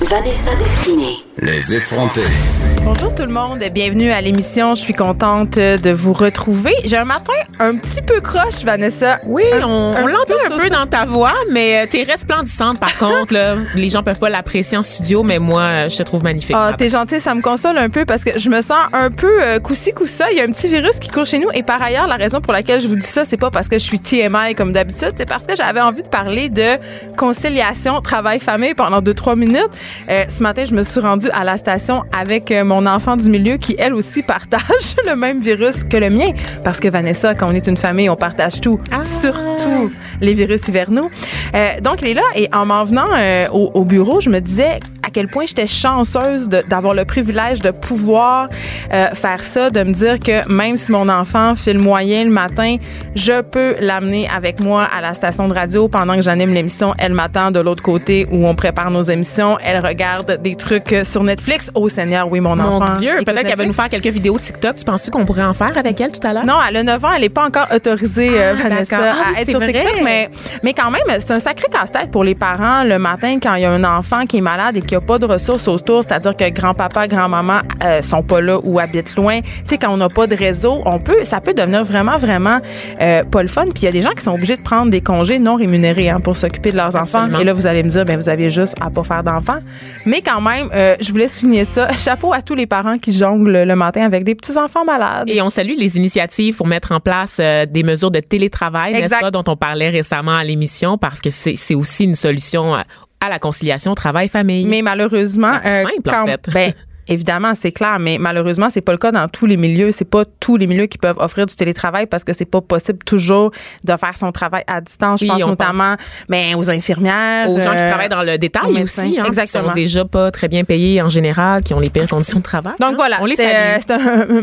Vanessa Destinée. Les effrontés. Bonjour tout le monde, bienvenue à l'émission. Je suis contente de vous retrouver. J'ai un matin un petit peu croche, Vanessa. Oui, Un- on, l'entend un peu dans ta voix, mais euh, t'es resplendissante par contre. Là. Les gens peuvent pas l'apprécier en studio, mais moi, euh, je te trouve magnifique. Ah, t'es matin. gentil, ça me console un peu parce que je me sens un peu euh, coussi coussa. Il y a un petit virus qui court chez nous et par ailleurs, la raison pour laquelle je vous dis ça, c'est pas parce que je suis TMI comme d'habitude, c'est parce que j'avais envie de parler de conciliation travail-famille pendant deux trois minutes. Euh, ce matin, je me suis rendue à la station avec euh, mon enfant du milieu qui elle aussi partage le même virus que le mien parce que Vanessa, quand on est une famille, on partage tout, Ah. surtout les virus hivernaux. Euh, donc, il est là et en m'en venant euh, au, au bureau, je me disais à quel point j'étais chanceuse d'avoir le privilège de pouvoir euh, faire ça, de me dire que même si mon enfant file moyen le matin, je peux l'amener avec moi à la station de radio pendant que j'anime l'émission. Elle m'attend de l'autre côté où on prépare nos émissions. Elle regarde des trucs euh, sur Netflix. Oh Seigneur, oui, mon, Mon enfant. Dieu, écoute peut-être qu'elle va nous faire quelques vidéos TikTok. Tu penses-tu qu'on pourrait en faire avec elle tout à l'heure? Non, elle a 9 ans, elle n'est pas encore autorisée, euh, Ah, Vanessa. Ah à être sur. TikTok. Mais, mais quand même, c'est un sacré casse-tête pour les parents le matin quand il y a un enfant qui est malade et qui pas de ressources autour, c'est-à-dire que grand-papa, grand-maman euh, sont pas là ou habitent loin. Tu sais, quand on n'a pas de réseau, on peut, ça peut devenir vraiment, vraiment euh, pas le fun. Puis il y a des gens qui sont obligés de prendre des congés non rémunérés hein, pour s'occuper de leurs Absolument. enfants. Et là, vous allez me dire, ben vous aviez juste à pas faire d'enfants. Mais quand même, euh, je voulais souligner ça. Chapeau à tous les parents qui jonglent le matin avec des petits-enfants malades. Et on salue les initiatives pour mettre en place euh, des mesures de télétravail, n'est-ce pas, dont on parlait récemment à l'émission, parce que c'est aussi une solution à la conciliation travail-famille. Mais malheureusement, C'est euh, simple, en fait. ben, évidemment, c'est clair, mais malheureusement, c'est pas le cas dans tous les milieux. C'est pas tous les milieux qui peuvent offrir du télétravail parce que c'est pas possible toujours de faire son travail à distance. Je Oui, pense on notamment ben, aux infirmières, aux gens qui euh, travaillent dans le détail aussi, hein, Exactement. qui sont déjà pas très bien payés en général, qui ont les pires conditions de travail. Donc hein. voilà, on les c'était euh,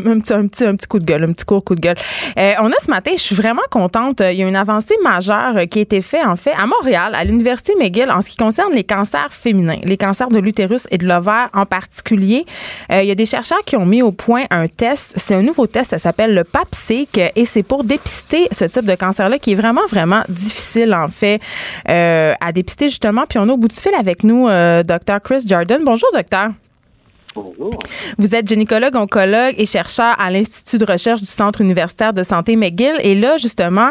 un, un petit, un, petit, un petit coup de gueule, un petit court coup de gueule. Euh, on a ce matin, je suis vraiment contente, il y a une avancée majeure qui a été faite en fait à Montréal, à l'Université McGill, en ce qui concerne les cancers féminins, les cancers de l'utérus et de l'ovaire en particulier. Euh, il y a des chercheurs qui ont mis au point un test, c'est un nouveau test, ça s'appelle le PAPSIC et c'est pour dépister ce type de cancer-là qui est vraiment, vraiment difficile en fait euh, à dépister justement. Puis on a au bout du fil avec nous euh, Dr. Chris Jordan. Bonjour docteur. Vous êtes gynécologue, oncologue et chercheur à l'Institut de recherche du Centre universitaire de santé McGill. Et là, justement,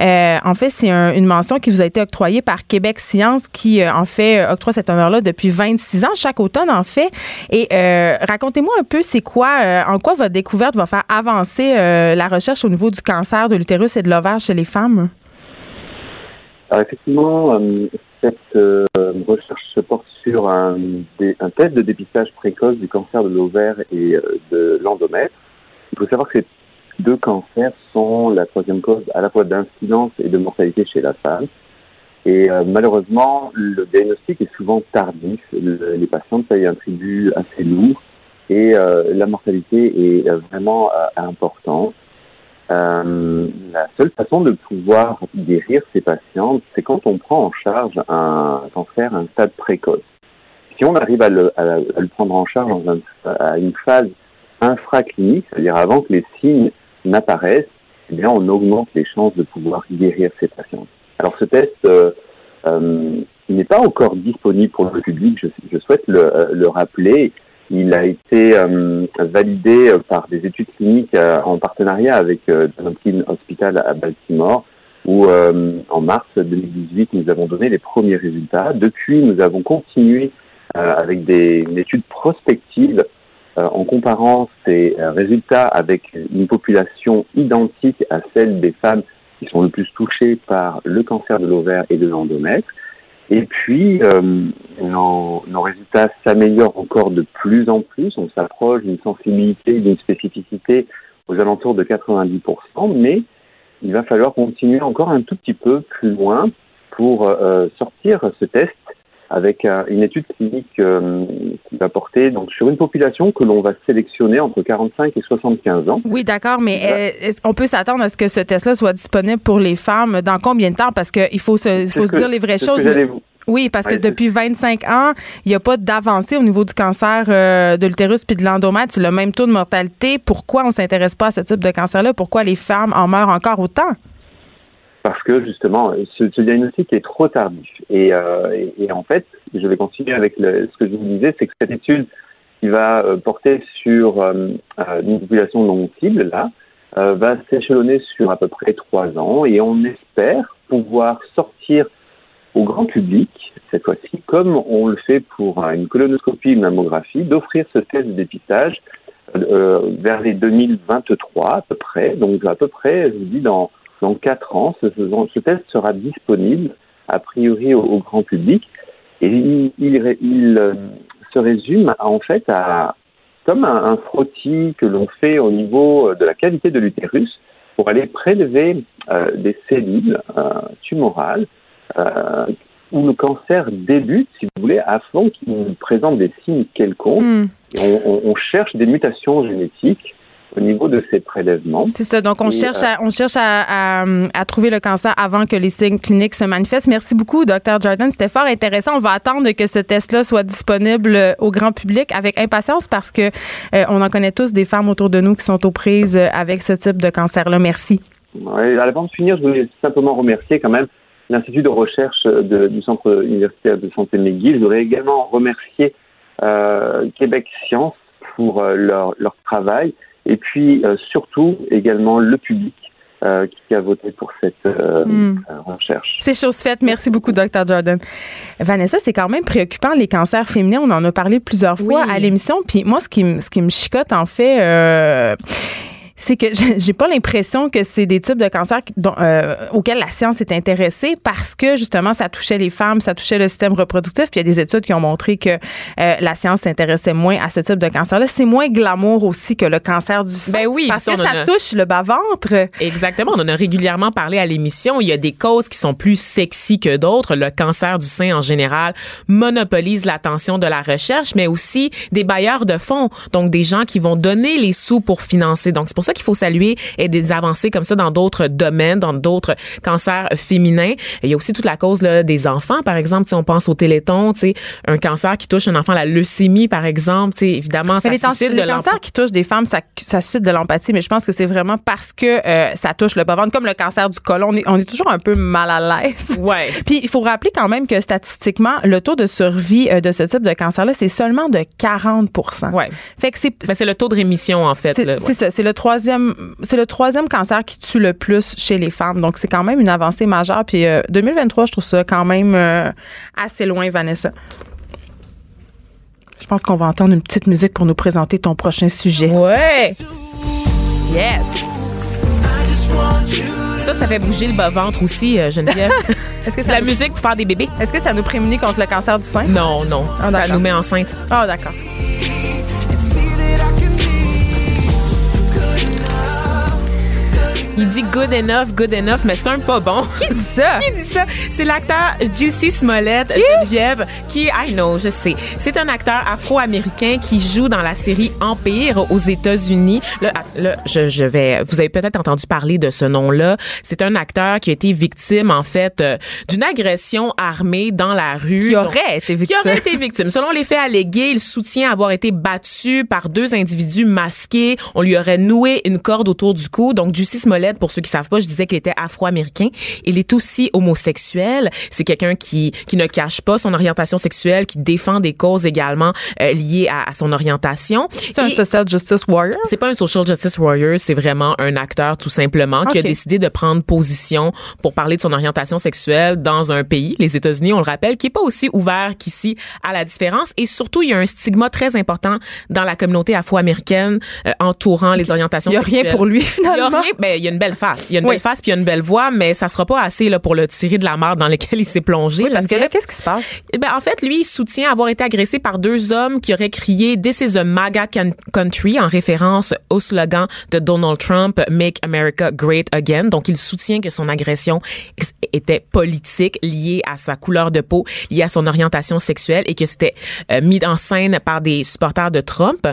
euh, en fait, c'est un- une mention qui vous a été octroyée par Québec Science qui, euh, en fait, euh, octroie cet honneur-là depuis 26 ans, chaque automne, en fait. Et euh, racontez-moi un peu, c'est quoi, en quoi votre découverte va faire avancer la recherche au niveau du cancer de l'utérus et de l'ovaire chez les femmes? Alors effectivement, euh, cette euh, recherche se porte sur un, un test de dépistage précoce du cancer de l'ovaire et euh, de l'endomètre. Il faut savoir que ces deux cancers sont la troisième cause à la fois d'incidence et de mortalité chez la femme. Et euh, malheureusement, le diagnostic est souvent tardif. Le- les patientes payent un tribut assez lourd et la mortalité est vraiment importante. Euh, la seule façon de pouvoir guérir ces patientes, c'est quand on prend en charge un cancer à un stade précoce. Si on arrive à le, prendre en charge à une phase infraclinique, c'est-à-dire avant que les signes n'apparaissent, eh bien, on augmente les chances de pouvoir guérir ces patientes. Alors, ce test euh, euh, n'est pas encore disponible pour le public. Je, souhaite le, euh, le rappeler. Il a été euh, validé par des études cliniques euh, en partenariat avec euh, Hopkins Hospital à Baltimore, où euh, en mars 2018, nous avons donné les premiers résultats. Depuis, nous avons continué avec des, une étude prospective en comparant ces résultats avec une population identique à celle des femmes qui sont le plus touchés par le cancer de l'ovaire et de l'endomètre. Et puis, euh, nos, résultats s'améliorent encore de plus en plus. On s'approche d'une sensibilité, d'une spécificité aux alentours de 90%, mais il va falloir continuer encore un tout petit peu plus loin pour euh, sortir ce test avec une étude clinique euh, qui va porter donc sur une population que l'on va sélectionner entre 45 et 75 ans. Oui, d'accord, mais on peut s'attendre à ce que ce test-là soit disponible pour les femmes dans combien de temps? Parce qu'il faut se, il faut se dire les vraies choses. Oui, parce que depuis 25 ans, il n'y a pas d'avancée au niveau du cancer euh, de l'utérus puis de l'endomètre. C'est le même taux de mortalité. Pourquoi on s'intéresse pas à ce type de cancer-là? Pourquoi les femmes en meurent encore autant? Parce que justement, ce, diagnostic est trop tardif. Euh, et, en fait, je vais continuer avec ce que je vous disais, c'est que cette étude qui va euh, porter sur euh, une population non cible, là, va s'échelonner sur à peu près trois ans et on espère pouvoir sortir au grand public, cette fois-ci, comme on le fait pour une colonoscopie, une mammographie, d'offrir ce test de dépistage vers les 2023 à peu près. Donc à peu près, je vous dis, dans dans quatre ans, ce, ce, test sera disponible, a priori, au, grand public. Et il, il, euh, se résume en fait à comme un, frottis que l'on fait au niveau de la cavité de l'utérus pour aller prélever euh, des cellules euh, tumorales où le cancer débute, si vous voulez, à fond, qui présente des signes quelconques. Hmm. on, on, cherche des mutations génétiques au niveau de ces prélèvements. C'est ça. Donc, on cherche, à, on cherche à, à, trouver le cancer avant que les signes cliniques se manifestent. Merci beaucoup, Dr. Jordan. C'était fort intéressant. On va attendre que ce test-là soit disponible au grand public avec impatience parce que euh, on en connaît tous des femmes autour de nous qui sont aux prises avec ce type de cancer-là. Merci. Ouais, avant de finir, je voulais simplement remercier quand même l'Institut de recherche du Centre universitaire de santé McGill. Je voudrais également remercier euh, Québec Science pour euh, leur, leur travail et puis euh, surtout également le public euh, qui a voté pour cette euh, hmm. recherche. C'est chose faite. Merci beaucoup, Dr. Jordan. Vanessa, c'est quand même préoccupant, les cancers féminins. On en a parlé plusieurs fois à l'émission. Puis moi, ce qui, ce qui me chicote, en fait, c'est que j'ai pas l'impression que c'est des types de cancers euh, auxquels la science est intéressée parce que justement ça touchait les femmes, ça touchait le système reproductif. Puis il y a des études qui ont montré que euh, la science s'intéressait moins à ce type de cancer-là. C'est moins glamour aussi que le cancer du sein. Ben oui, parce que ça touche le bas-ventre. Exactement. On en a régulièrement parlé à l'émission. Il y a des causes qui sont plus sexy que d'autres. Le cancer du sein en général monopolise l'attention de la recherche, mais aussi des bailleurs de fonds, donc des gens qui vont donner les sous pour financer. Donc c'est pour ça qu'il faut saluer et des avancées comme ça dans d'autres domaines, dans d'autres cancers féminins. Il y a aussi toute la cause là, des enfants, par exemple, si on pense au téléthon, un cancer qui touche un enfant, la leucémie, par exemple, évidemment, ça suscite de Les cancers qui touchent des femmes, ça, ça suscite de l'empathie, mais je pense que c'est vraiment parce que euh, ça touche le bas-ventre, comme le cancer du côlon. On est, on est toujours un peu mal à l'aise. Ouais. Puis il faut rappeler quand même que statistiquement, le taux de survie euh, de ce type de cancer-là, c'est seulement de 40 Ouais. Fait que c'est. Ben, c'est le taux de rémission, en fait. C'est ça. C'est le troisième c'est le troisième cancer qui tue le plus chez les femmes. Donc, c'est quand même une avancée majeure. Puis 2023, euh, je trouve ça quand même euh, assez loin, Vanessa. Je pense qu'on va entendre une petite musique pour nous présenter ton prochain sujet. Ouais! Yes! Ça, ça fait bouger le bas-ventre aussi, euh, Geneviève. Est-ce que c'est la musique pour faire des bébés? Est-ce que ça nous prémunit contre le cancer du sein? Non, non. Ah, ça nous met enceinte. Ah, d'accord. Il dit good enough, good enough, mais c'est un pas bon. Qui dit ça? qui dit ça? C'est l'acteur Juicy Smollett, Geneviève, qui, I know, je sais. C'est un acteur afro-américain qui joue dans la série Empire aux États-Unis. Là, là je, je, vais, vous avez peut-être entendu parler de ce nom-là. C'est un acteur qui a été victime, en fait, euh, d'une agression armée dans la rue. Qui aurait été victime. Qui aurait été victime. Selon les faits allégués, il soutient avoir été battu par deux individus masqués. On lui aurait noué une corde autour du cou. Donc, Juicy Smollett pour ceux qui savent pas, je disais qu'il était afro-américain. Il est aussi homosexuel. C'est quelqu'un qui, qui ne cache pas son orientation sexuelle, qui défend des causes également euh, liées à, son orientation. C'est un social justice warrior? C'est pas un social justice warrior, c'est vraiment un acteur tout simplement qui a décidé de prendre position pour parler de son orientation sexuelle dans un pays, les États-Unis, on le rappelle, qui est pas aussi ouvert qu'ici à la différence. Et surtout, il y a un stigma très important dans la communauté afro-américaine euh, entourant les orientations sexuelles. Il y a rien pour lui finalement. Il y a rien, ben, il y a une belle face. Il y a une Oui. belle face puis il y a une belle voix, mais ça sera pas assez là pour le tirer de la mare dans laquelle il s'est plongé. Oui, parce que là, qu'est-ce qui se passe? Ben, en fait, lui, il soutient avoir été agressé par deux hommes qui auraient crié This is a MAGA country en référence au slogan de Donald Trump, Make America Great Again. Donc, il soutient que son agression était politique, liée à sa couleur de peau, liée à son orientation sexuelle et que c'était euh, mis en scène par des supporters de Trump.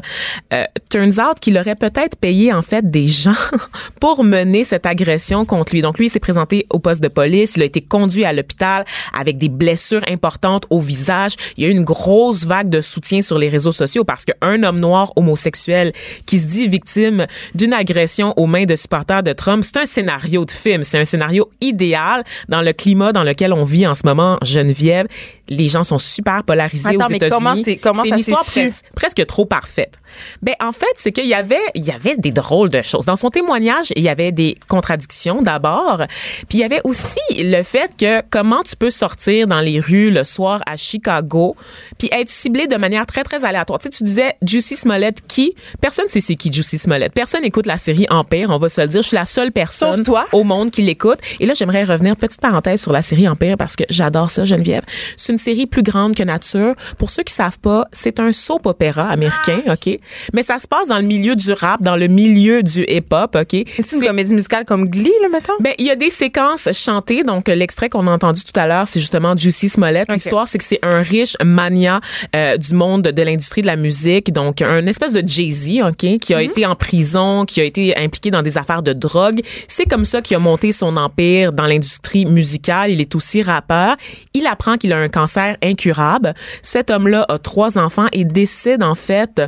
Euh, turns out qu'il aurait peut-être payé, en fait, des gens pour mener cette agression contre lui. Donc, lui, il s'est présenté au poste de police. Il a été conduit à l'hôpital avec des blessures importantes au visage. Il y a eu une grosse vague de soutien sur les réseaux sociaux parce qu'un homme noir homosexuel qui se dit victime d'une agression aux mains de supporters de Trump, c'est un scénario de film. C'est un scénario idéal dans le climat dans lequel on vit en ce moment, Geneviève. Les gens sont super polarisés Attends, aux États-Unis. comment c'est- comment C'est ça une histoire pres- presque trop parfaite. Ben en fait, c'est qu'il y avait il y avait des drôles de choses dans son témoignage. Il y avait des contradictions d'abord, puis il y avait aussi le fait que comment tu peux sortir dans les rues le soir à Chicago, puis être ciblé de manière très très aléatoire. Tu sais, tu disais Juicy Smollett qui? Personne sait c'est qui Juicy Smollett. Personne écoute la série Empire, on va se le dire. Je suis la seule personne toi. au monde qui l'écoute. Et là, j'aimerais revenir petite parenthèse sur la série Empire parce que j'adore ça, Geneviève. C'est une série plus grande que nature. Pour ceux qui savent pas, c'est un soap opéra américain, Ah. ok? Mais ça se passe dans le milieu du rap, dans le milieu du hip-hop, ok? C'est une comédie musicale comme Glee, là, mettons? Ben, il y a des séquences chantées. Donc, l'extrait qu'on a entendu tout à l'heure, c'est justement Juicy Smollett. L'histoire, c'est que c'est un riche mania euh, du monde de l'industrie de la musique. Donc, un espèce de Jay-Z, OK, qui a été en prison, qui a été impliqué dans des affaires de drogue. C'est comme ça qu'il a monté son empire dans l'industrie musicale. Il est aussi rappeur. Il apprend qu'il a un cancer incurable. Cet homme-là a trois enfants et décide, en fait,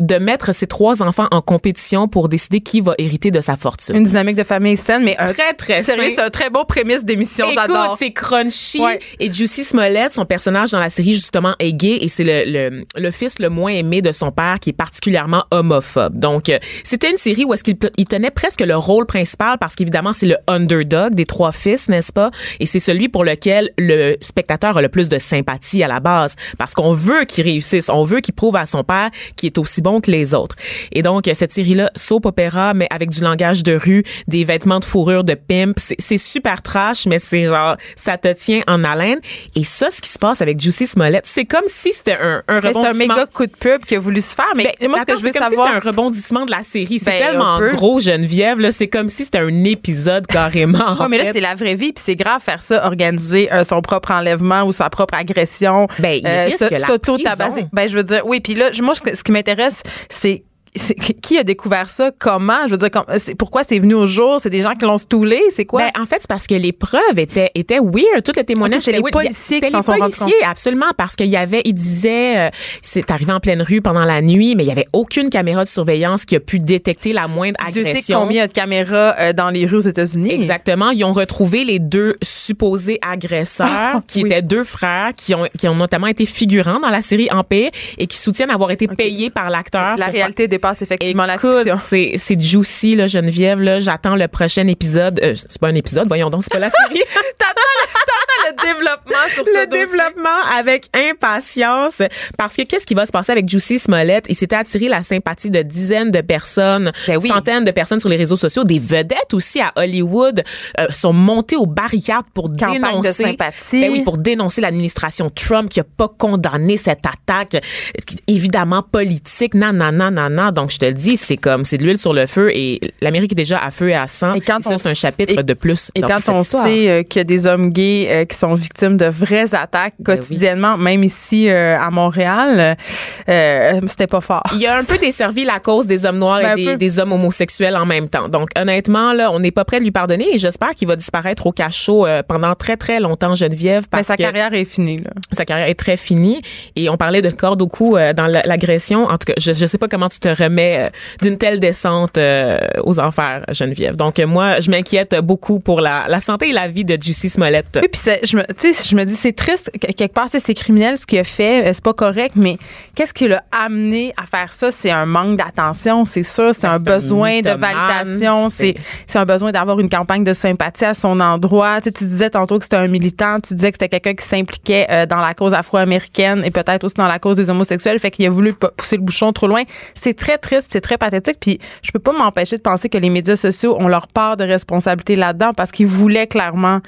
de mettre ses trois enfants en compétition pour décider qui va hériter de sa fortune. Une dynamique de famille saine, mais un Très, très Sérieux, c'est un très beau prémisse d'émission, Écoute, j'adore. c'est crunchy. Ouais. Et Juicy Smollett, son personnage dans la série, justement, est gay et c'est le, le, le fils le moins aimé de son père qui est particulièrement homophobe. Donc, euh, c'était une série où est-ce qu'il il tenait presque le rôle principal parce qu'évidemment, c'est le underdog des trois fils, n'est-ce pas? Et c'est celui pour lequel le spectateur a le plus de sympathie à la base parce qu'on veut qu'il réussisse. On veut qu'il prouve à son père qu'il est aussi bon que les autres. Et donc, euh, cette série-là, soap opéra, mais avec du langage de rue, des vêtements de fourrure de pimp, c'est super trash, mais c'est genre, ça te tient en haleine. Et ça, ce qui se passe avec Juicy Smollett, c'est comme si c'était un, un Mais C'est un rebondissement. méga coup de pub qu'il a voulu se faire, mais Ben, moi, ce que je veux c'est comme si savoir. c'était un rebondissement de la série. C'est Ben, tellement gros, Geneviève, là. C'est comme si c'était un épisode carrément. en Ouais, mais là, c'est la vraie vie, puis c'est grave faire ça, organiser euh, son propre enlèvement ou sa propre agression. Ben, il la s'auto-tabasser. Ben, je veux dire, oui, puis là, moi, ce qui m'intéresse, c'est qui a découvert ça? Comment? Je veux dire, comme- c'est- pourquoi c'est venu au jour? C'est des gens qui l'ont stoulé? C'est quoi? Ben, en fait, c'est parce que les preuves étaient, étaient weird. Tout le témoignage Ok, c'est était les weird. policiers C'était qui s'en sont rendus absolument, parce qu'il y avait, il disait, euh, c'est arrivé en pleine rue pendant la nuit, mais il y avait aucune caméra de surveillance qui a pu détecter la moindre agression. combien il y a de caméras euh, dans les rues aux États-Unis. Exactement. Ils ont retrouvé les deux supposés agresseurs, Ah, qui oui. étaient deux frères, qui ont, qui ont notamment été figurants dans la série Empire et qui soutiennent avoir été payés par l'acteur. La réalité dépasse effectivement la fiction. c'est juicy là Geneviève là, j'attends le prochain épisode. Euh, c'est pas un épisode, voyons donc, c'est pas la série. le développement sur ce le dossier. développement avec impatience parce que qu'est-ce qui va se passer avec Juicy Smollett? Il s'était attiré la sympathie de dizaines de personnes, Ben oui. centaines de personnes sur les réseaux sociaux, des vedettes aussi à Hollywood euh, sont montées aux barricades pour Campagne de dénoncer sympathie. Ben oui, pour dénoncer l'administration Trump qui a pas condamné cette attaque évidemment politique nan nan nan nan nan. donc je te le dis c'est comme c'est de l'huile sur le feu et l'Amérique est déjà à feu et à sang Et quand ça on c'est un chapitre et- de plus Et quand on histoire. sait euh, qu'il y a des hommes gays euh, qui sont victimes de vraies attaques Ben quotidiennement, même ici euh, à Montréal, euh, c'était pas fort. Il y a un peu desservi la cause des hommes noirs Ben, et peu. des, des hommes homosexuels en même temps. Donc, honnêtement, là, on n'est pas prêt de lui pardonner et j'espère qu'il va disparaître au cachot euh, pendant très, très longtemps, Geneviève, Mais parce sa que carrière est finie. Là. sa carrière est très finie. Et on parlait de corde au cou euh, dans la- l'agression. En tout cas, je ne sais pas comment tu te remets d'une telle descente aux enfers, Geneviève. Donc, moi, je m'inquiète beaucoup pour la, la santé et la vie de Juicy Smollett. Oui, puis je me, je me dis c'est triste que- quelque part, c'est criminel ce qu'il a fait, euh, c'est pas correct, mais qu'est-ce qui l'a amené à faire ça? C'est un manque d'attention, c'est sûr, c'est Ben, un besoin de validation, c'est un besoin d'avoir une campagne de sympathie à son endroit. Tu, sais, tu disais tantôt que c'était un militant, tu disais que c'était quelqu'un qui s'impliquait euh, dans la cause afro-américaine et peut-être aussi dans la cause des homosexuels. Fait qu'il a voulu pousser le bouchon trop loin. C'est très triste, c'est très pathétique. Puis je peux pas m'empêcher de penser que les médias sociaux ont leur part de responsabilité là-dedans parce qu'ils voulaient clairement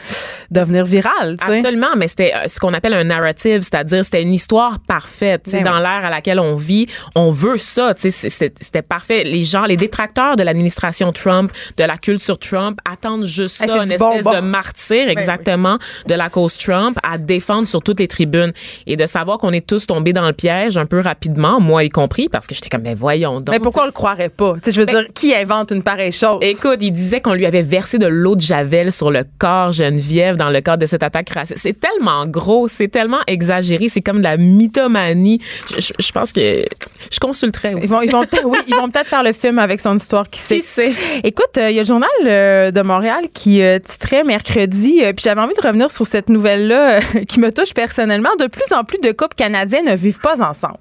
devenir viral. Absolument, mais c'était euh, ce qu'on appelle un narrative, c'est-à-dire c'était une histoire parfaite. Ben dans oui. l'ère à laquelle on vit, on veut ça. C'était parfait. Les gens, les détracteurs de l'administration Trump, de la culture Trump, attendent juste Hey, ça, une espèce bonbon. Ben de martyr exactement de la cause Trump à défendre sur toutes les tribunes et de savoir qu'on est tous tombés dans le piège un peu rapidement, moi y compris, parce que j'étais comme, mais voyons donc. Mais pourquoi on le croirait pas? Je veux dire, qui invente une pareille chose? Écoute, il disait qu'on lui avait versé de l'eau de javel sur le corps Geneviève dans le cadre de cette attaque raciste. C'est tellement gros, c'est tellement exagéré, c'est comme de la mythomanie. Je, je- je pense que je consulterais aussi. Ils vont, ils vont peut-être, oui, ils vont peut-être faire le film avec son histoire qui sait. Qui sait? Écoute, euh, il y a le journal euh, de Montréal qui euh, titrait mercredi, euh, puis j'avais envie de revenir sur cette nouvelle-là qui me touche personnellement. De plus en plus de couples canadiens ne vivent pas ensemble.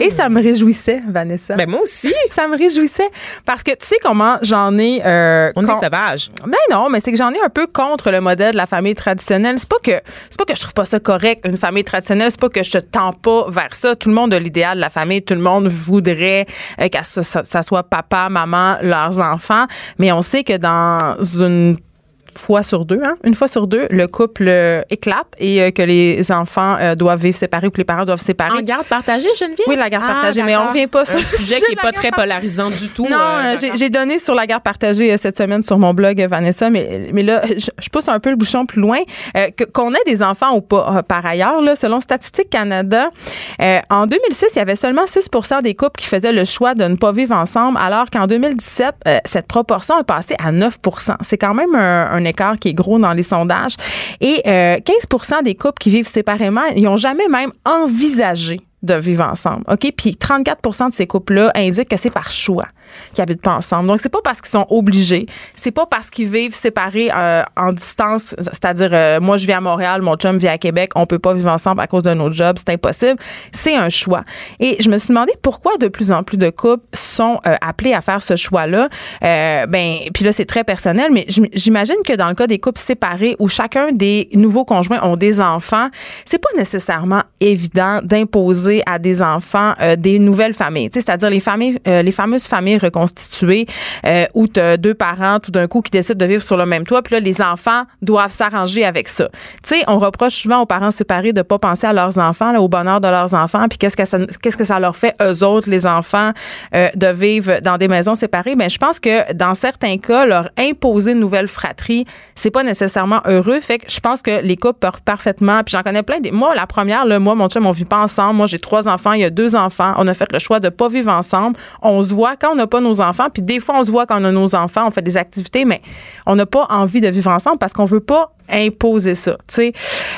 Et ça me réjouissait, Vanessa. Ben moi aussi. ça me réjouissait parce que tu sais comment j'en ai. euh, On est con- sauvages. ben non, mais c'est que j'en ai un peu contre le modèle de la famille traditionnelle. C'est pas que c'est pas que je trouve pas ça correct une famille traditionnelle, c'est pas que je te tends pas vers ça. Tout le monde a l'idéal de la famille, tout le monde voudrait euh, que ça, ça- ça soit papa, maman, leurs enfants, mais on sait que dans une fois sur deux, hein, une fois sur deux, le couple euh, éclate et euh, que les enfants euh, doivent vivre séparés ou que les parents doivent se séparer. En garde partagée, Geneviève? Oui, la garde Ah, partagée, mais on revient pas sur Un sujet qui est de pas très polarisant du tout. Non, j'ai- donné sur la garde partagée cette semaine sur mon blog, Vanessa, mais, mais là, je, je pousse un peu le bouchon plus loin. Qu'on ait des enfants ou pas, par ailleurs, là, selon Statistique Canada, en 2006, il y avait seulement 6% des couples qui faisaient le choix de ne pas vivre ensemble, alors qu'en 2017, euh, cette proportion est passée à 9 C'est quand même un, un écart qui est gros dans les sondages. Et euh, 15 des couples qui vivent séparément, ils n'ont jamais même envisagé de vivre ensemble. OK? Puis 34% de ces couples-là indiquent que c'est par choix qu'ils habitent pas ensemble. Donc, c'est pas parce qu'ils sont obligés. C'est pas parce qu'ils vivent séparés euh, en distance. C'est-à-dire, euh, moi, je vis à Montréal, mon chum vit à Québec. On peut pas vivre ensemble à cause de notre job. C'est impossible. C'est un choix. Et je me suis demandé pourquoi de plus en plus de couples sont euh, appelés à faire ce choix-là. Ben, puis là, c'est très personnel, mais j'im- j'imagine que dans le cas des couples séparés où chacun des nouveaux conjoints ont des enfants, c'est pas nécessairement évident d'imposer à des enfants des nouvelles familles. C'est-à-dire les familles, les fameuses familles reconstituées euh, où tu as deux parents tout d'un coup qui décident de vivre sur le même toit, puis là, les enfants doivent s'arranger avec ça. Tu sais, on reproche souvent aux parents séparés de pas penser à leurs enfants, au bonheur de leurs enfants, puis qu'est-ce que ça, qu'est-ce que ça leur fait eux autres, les enfants, euh, de vivre dans des maisons séparées. Mais je pense que dans certains cas, leur imposer une nouvelle fratrie, c'est pas nécessairement heureux. Fait que je pense que les couples peuvent parfaitement. Puis j'en connais plein. Des, moi, la première, là, moi, mon chum, on vit pas ensemble. Moi, j'ai trois enfants. Il y a deux enfants. On a fait le choix de pas vivre ensemble. On se voit quand on n'a pas nos enfants. Puis des fois, on se voit quand on a nos enfants. On fait des activités, mais on n'a pas envie de vivre ensemble parce qu'on veut pas imposer ça, tu sais.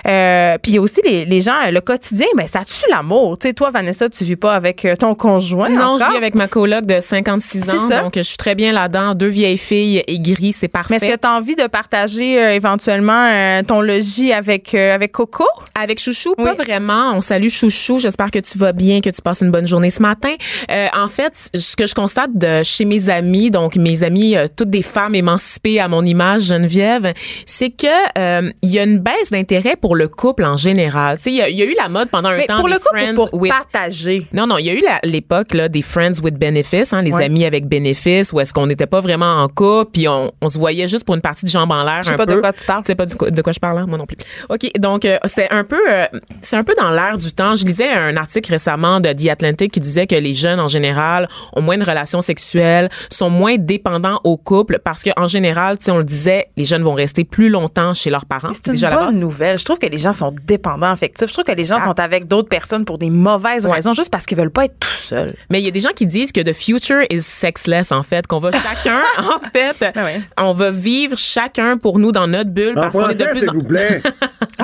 Euh, puis il y a aussi les, les gens, le quotidien, ben ça tue l'amour. Tu sais, toi, Vanessa, tu vis pas avec euh, ton conjoint Non, je vis avec ma coloc de 56 ans, ça. donc je suis très bien là-dedans. Deux vieilles filles aigries, c'est parfait. Mais est-ce que tu as envie de partager euh, éventuellement euh, ton logis avec, euh, avec Coco? Avec Chouchou, pas vraiment. On salue Chouchou. J'espère que tu vas bien, que tu passes une bonne journée ce matin. Euh, en fait, ce que je constate de chez mes amis, donc mes amis, euh, toutes des femmes émancipées à mon image, Geneviève, c'est que euh, il y a une baisse d'intérêt pour le couple en général. Tu sais, il y, a- il y a eu la mode pendant un Mais temps pour des le couple friends ou pour with partager? non, non, il y a eu l'époque là des friends with benefits, hein, les Ouais. amis avec bénéfices, où est-ce qu'on n'était pas vraiment en couple, puis on, on se voyait juste pour une partie de jambes en l'air Je sais pas de quoi tu parles. Sais pas du de quoi je parle, hein? moi non plus. Ok, donc euh, c'est un peu, euh, c'est un peu dans l'air du temps. Je lisais un article récemment de The Atlantic qui disait que les jeunes en général ont moins de relations sexuelles, sont moins dépendants au couple parce qu'en général, tu sais, on le disait, les jeunes vont rester plus longtemps chez leurs parents. C'est une déjà bonne nouvelle. Je trouve que les gens sont dépendants affectifs. Je trouve que les gens Ah. sont avec d'autres personnes pour des mauvaises raisons, juste parce qu'ils veulent pas être tout seuls. Mais il y a des gens qui disent que the future is sexless en fait, qu'on va chacun en fait, ouais. on va vivre chacun pour nous dans notre bulle En parce qu'on est de plus en vous plaît.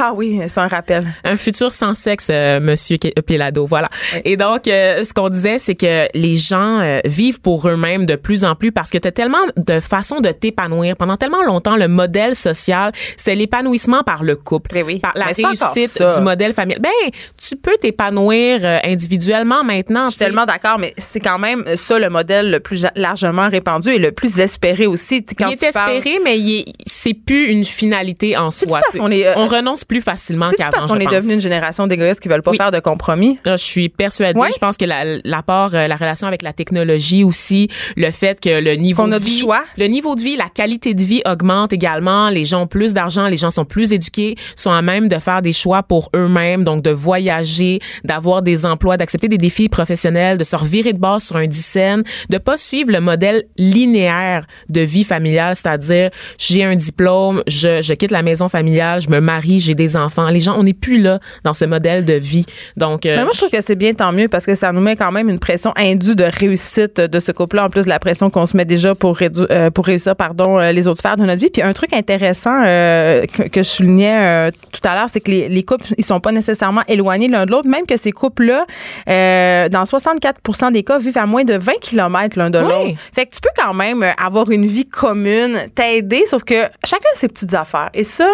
Ah oui, c'est un rappel. un futur sans sexe, euh, Monsieur Ke- Pelado, voilà. Et donc, euh, ce qu'on disait, c'est que les gens euh, vivent pour eux-mêmes de plus en plus parce que tu as tellement de façons de t'épanouir. Pendant tellement longtemps, le modèle social, c'est l'épanouissement par le couple, Mais oui. par la Mais encore réussite du modèle familial. Ben, tu peux t'épanouir euh, individuellement maintenant. Je suis tellement d'accord, mais c'est quand même ça le modèle le plus largement répandu et le plus espéré aussi. Quand il est tu parles- espéré, mais c'est plus une finalité en soi. parce qu'on est, euh, on renonce plus facilement C'est qu'avant. parce qu'on est devenu une génération d'égoïstes qui veulent pas Oui. faire de compromis? Là, je suis persuadée. Ouais. Je pense que la- l'apport, euh, la relation avec la technologie aussi, le fait que le niveau Qu'on de a du vie, choix. le niveau de vie, la qualité de vie augmente également. Les gens ont plus d'argent, les gens sont plus éduqués, sont à même de faire des choix pour eux-mêmes, donc de voyager, d'avoir des emplois, d'accepter des défis professionnels, de se revirer de base sur un dixaine, de pas suivre le modèle linéaire de vie familiale, c'est-à-dire j'ai un diplôme, je, je quitte la maison familiale, je me marie, j'ai des enfants. Les gens, on n'est plus là dans ce modèle de vie. Donc, euh, moi, je trouve que c'est bien, tant mieux, parce que ça nous met quand même une pression indue de réussite de ce couple-là, en plus de la pression qu'on se met déjà pour, euh, pour réussir pardon, euh, les autres sphères de notre vie. Puis un truc intéressant euh, que, que je soulignais euh, tout à l'heure, c'est que les, les couples, ils sont pas nécessairement éloignés l'un de l'autre, même que ces couples-là, euh, dans 64% des cas, vivent à moins de 20 km l'un de Oui. l'autre. Fait que tu peux quand même euh, avoir une vie commune, t'aider, sauf que chacun a ses petites affaires. Et ça,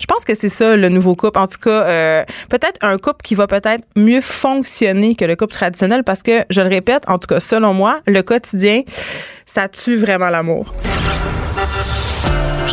je pense que c'est ça le nouveau couple. En tout cas, euh, peut-être un couple qui va peut-être mieux fonctionner que le couple traditionnel parce que, je le répète, en tout cas selon moi, le quotidien, ça tue vraiment l'amour.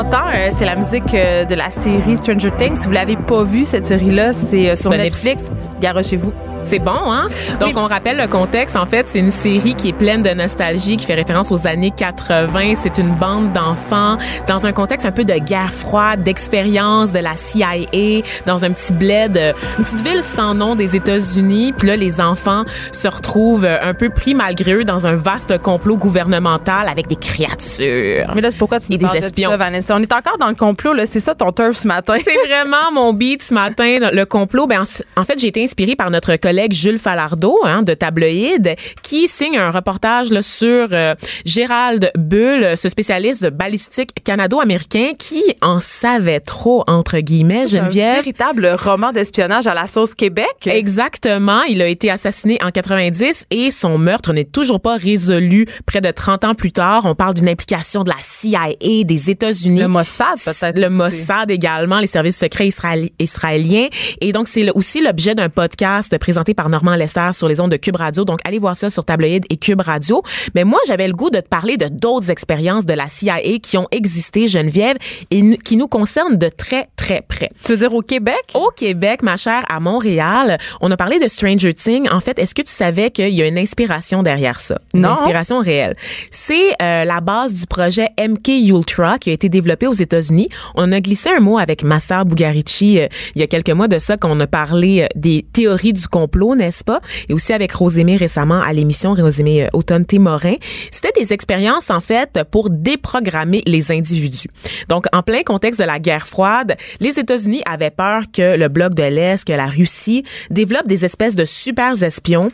Entend, euh, c'est la musique euh, de la série Stranger Things. Si vous l'avez pas vu, cette série-là, c'est euh, sur Disponible. Netflix. Garochez-vous. C'est bon, hein? Donc, Oui. on rappelle le contexte. En fait, c'est une série qui est pleine de nostalgie, qui fait référence aux années 80. C'est une bande d'enfants dans un contexte un peu de guerre froide, d'expérience de la CIA, dans un petit bled, euh, une petite ville sans nom des États-Unis. Puis là, les enfants se retrouvent euh, un peu pris malgré eux dans un vaste complot gouvernemental avec des créatures. Mais là, pourquoi tu Et des de ça, Vanessa? On est encore dans le complot, là. C'est ça ton turf ce matin. C'est vraiment mon beat ce matin, le complot. Ben, en en fait, j'ai été inspirée par notre collègue Jules Falardeau hein, de Tabloïd qui signe un reportage là, sur euh, Gérald Bull, ce spécialiste de balistique canado-américain qui en savait trop, entre guillemets, C'est un Geneviève. véritable roman d'espionnage à la sauce Québec. Exactement. Il a été assassiné en 90 et son meurtre n'est toujours pas résolu près de 30 ans plus tard. On parle d'une implication de la CIA, des États-Unis. Le Mossad, peut-être. Le aussi. Mossad également, les services secrets israéli- israéliens. Et donc, c'est aussi l'objet d'un podcast présenté par Normand Lester sur les ondes de Cube Radio. Donc, allez voir ça sur Tabloïd et Cube Radio. Mais moi, j'avais le goût de te parler de d'autres expériences de la CIA qui ont existé, Geneviève, et qui nous concernent de très, très près. Tu veux dire au Québec? Au Québec, ma chère, à Montréal, on a parlé de Stranger Things. En fait, est-ce que tu savais qu'il y a une inspiration derrière ça? Une Non. inspiration réelle. C'est euh, la base du projet MK Ultra qui a été développé aux États-Unis. On a glissé un mot avec Massar Bugarici euh, il y a quelques mois de ça qu'on a parlé euh, des théories du complot, n'est-ce pas? Et aussi avec Rosémée récemment à l'émission Rosémée euh, Automne Témorin. C'était des expériences, en fait, pour déprogrammer les individus. Donc, en plein contexte de la guerre froide, les États-Unis avaient peur que le bloc de l'Est, que la Russie développe des espèces de super espions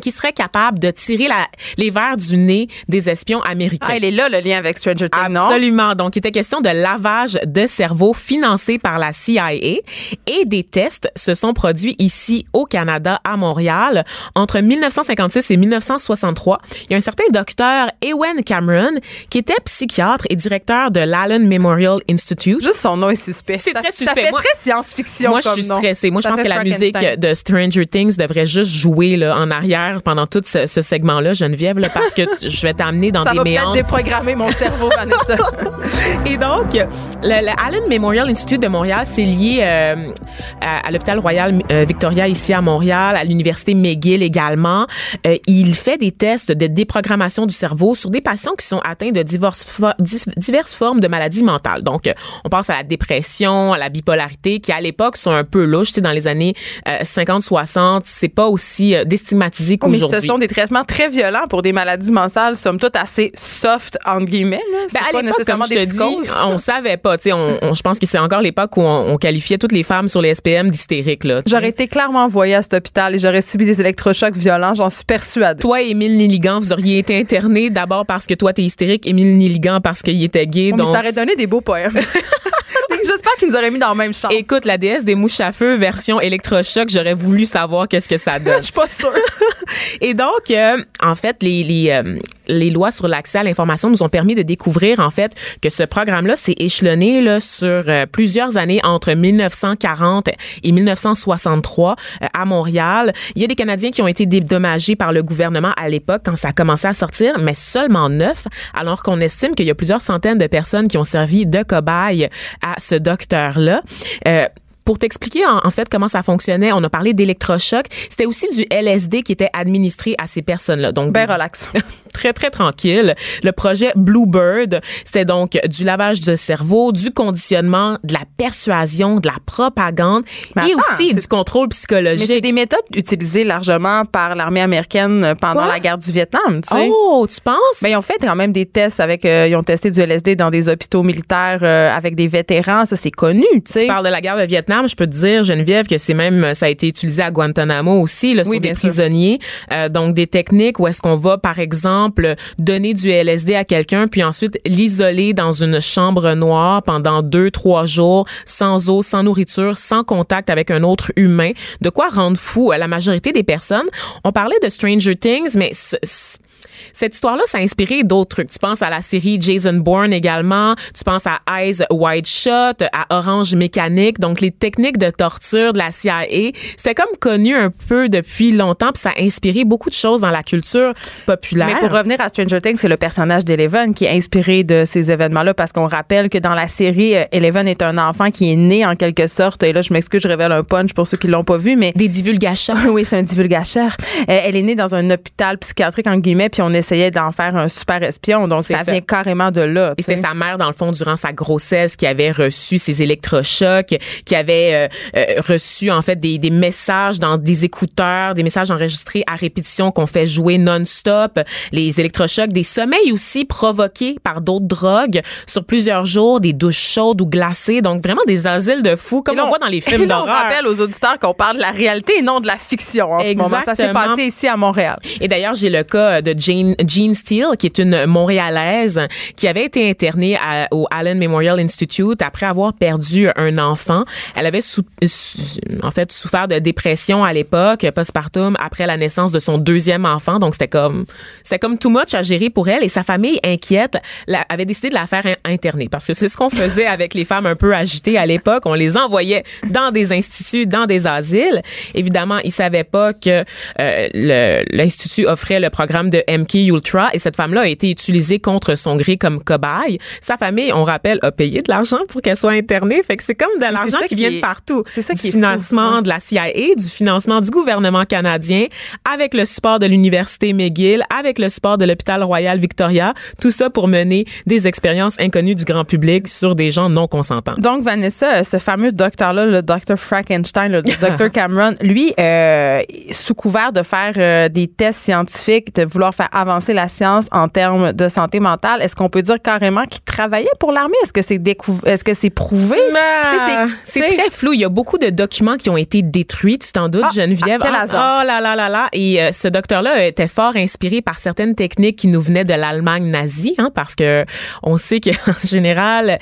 qui seraient capables de tirer la, les verres du nez des espions américains. Ah, il est là, le lien avec Stranger Things, non? Absolument. Donc, il était question de lavage de cerveau financé par la CIA et des tests se sont produits ici au Canada, à Montréal, entre 1956 et 1963. Il y a un certain docteur Ewen Cameron qui était psychiatre et directeur de l'Allen Memorial Institute. Juste son nom est suspect. C'est Ça- très Ça suspect. fait Moi- très science-fiction Moi, je suis stressée. Moi, je Ça pense fait que la musique de Stranger Things devrait juste jouer là, en arrière pendant tout ce, ce segment-là, Geneviève, là, parce que tu- je vais t'amener dans Ça des va peut-être méandres. déprogrammer mon cerveau, Vanessa. Et donc, le, le Allen Memorial Institute de Montréal, c'est lié euh, à, à l'hôpital Royal euh, Victoria ici à Montréal, à l'université McGill également. Euh, il fait des tests de déprogrammation du cerveau sur des patients qui sont atteints de diverses, fo- diverses formes de maladies mentales. Donc, on pense à la dépression, à la bipolarité, qui à l'époque sont un peu louches. Tu sais, dans les années euh, 50-60, c'est pas aussi euh, Oh, qu'aujourd'hui. ce sont des traitements très violents pour des maladies mentales, somme toute assez soft, entre guillemets. Ben, à pas l'époque, comme nécessairement je te des dis, psychoses. on savait pas. Tu sais, on, on- je pense que c'est encore l'époque où on, on qualifiait toutes les femmes sur les SPM d'hystériques. là. J'aurais été clairement envoyée à cet hôpital et j'aurais subi des électrochocs violents, j'en suis persuadée. Toi Émile Nilligan, vous auriez été internés d'abord parce que toi, t'es hystérique, Émile Nilligan parce qu'il était gay. Oh, mais donc, ça aurait donné des beaux poèmes. J'espère qu'ils nous auraient mis dans le même champ. Écoute, la déesse des mouches à feu version électrochoc, j'aurais voulu savoir qu'est-ce que ça donne. Je suis pas sûre. Et donc, euh, en fait, les, les, euh, les lois sur l'accès à l'information nous ont permis de découvrir, en fait, que ce programme-là s'est échelonné là, sur euh, plusieurs années entre 1940 et 1963 euh, à Montréal. Il y a des Canadiens qui ont été dédommagés par le gouvernement à l'époque quand ça a commencé à sortir, mais seulement neuf, alors qu'on estime qu'il y a plusieurs centaines de personnes qui ont servi de cobayes à ce docteur-là. Euh, pour t'expliquer en, en, fait comment ça fonctionnait, on a parlé d'électrochoc. C'était aussi du LSD qui était administré à ces personnes-là. Donc ben relax, très très tranquille. Le projet Bluebird, c'était donc du lavage de cerveau, du conditionnement, de la persuasion, de la propagande Mais et attends, aussi du contrôle mais c'est psychologique. des méthodes utilisées largement par l'armée américaine pendant Quoi? la guerre du Vietnam, tu sais. Oh, tu penses? Mais ils ont fait quand même des tests avec, euh, ils ont testé du LSD dans des hôpitaux militaires euh, avec des vétérans, ça c'est connu, tu sais. Tu parles de la guerre de Vietnam, je peux te dire, Geneviève, que c'est même, ça a été utilisé à Guantanamo aussi, là, Oui, sur des sûr. prisonniers. Euh, donc, des techniques où est-ce qu'on va, par exemple, donner du LSD à quelqu'un, puis ensuite l'isoler dans une chambre noire pendant deux, trois jours, sans eau, sans nourriture, sans contact avec un autre humain. De quoi rendre fou euh, la majorité des personnes. On parlait de Stranger Things, mais cette histoire-là, ça a inspiré d'autres trucs. Tu penses à la série Jason Bourne également. Tu penses à Eyes Wide Shut, à Orange Mécanique. Donc, les techniques de torture de la CIA, c'est comme connu un peu depuis longtemps, puis ça a inspiré beaucoup de choses dans la culture populaire. Mais pour revenir à Stranger Things, c'est le personnage d'Eleven qui est inspiré de ces événements-là parce qu'on rappelle que dans la série, euh, Eleven est un enfant qui est né en quelque sorte. Et là, je m'excuse, je révèle un punch pour ceux qui l'ont pas vu, mais Des divulgations. oui, c'est un divulgateur. Euh, elle est née dans un hôpital psychiatrique en guillemets, puis on essayait d'en faire un super espion. Donc ça ça. vient carrément de là. Et c'était sa mère, dans le fond, durant sa grossesse, qui avait reçu ces électrochocs, qui avait euh, euh, reçu, en fait, des, des messages dans des écouteurs, des messages enregistrés à répétition qu'on fait jouer non-stop, les électrochocs, des sommeils aussi provoqués par d'autres drogues sur plusieurs jours, des douches chaudes ou glacées. Donc, vraiment des asiles de fous, comme là, on voit dans les films là, on d'horreur. rappelle aux auditeurs qu'on parle de la réalité et non de la fiction en ce moment. Ça s'est Exactement. passé ici à Montréal. Et d'ailleurs, j'ai le cas de Jane, Jean Steele, qui est une Montréalaise qui avait été internée au Allen Memorial Institute après avoir perdu un enfant. Elle avait en fait souffert de dépression à l'époque, postpartum, après la naissance de son deuxième enfant. Donc, c'était comme, c'était comme too much à gérer pour elle. Et sa famille inquiète avait décidé de la faire in- interner parce que c'est ce qu'on faisait avec les femmes un peu agitées à l'époque. On les envoyait dans des instituts, dans des asiles. Évidemment, ils savaient pas que euh, l'institut offrait le programme de MK Ultra et cette femme-là a été utilisée contre son gré comme cobaye. Sa famille, on rappelle, a payé de l'argent pour qu'elle soit internée. Fait que c'est comme de l'argent qui qui vient de partout. c'est ça du qui est fou. financement de la CIA, du financement du gouvernement canadien, avec le support de l'université McGill, avec le support de l'hôpital Royal Victoria. Tout ça pour mener des expériences inconnues du grand public sur des gens non consentants. Donc, Vanessa, ce fameux docteur-là, le docteur Frankenstein, le docteur Cameron, lui, euh, sous couvert de faire euh, des tests scientifiques, de vouloir faire avancer la science en termes de santé mentale, est-ce qu'on peut dire carrément qu'il travaillait pour l'armée? Est-ce que c'est décou- est-ce que c'est prouvé? Ah, c'est très flou. Il y a beaucoup de documents qui ont été détruits. Tu t'en doutes, Ah, Geneviève? ah, Ah. Oh là là là là. Et euh, ce docteur-là était fort inspiré par certaines techniques qui nous venaient de l'Allemagne nazie, hein, parce que on sait qu'en général, euh,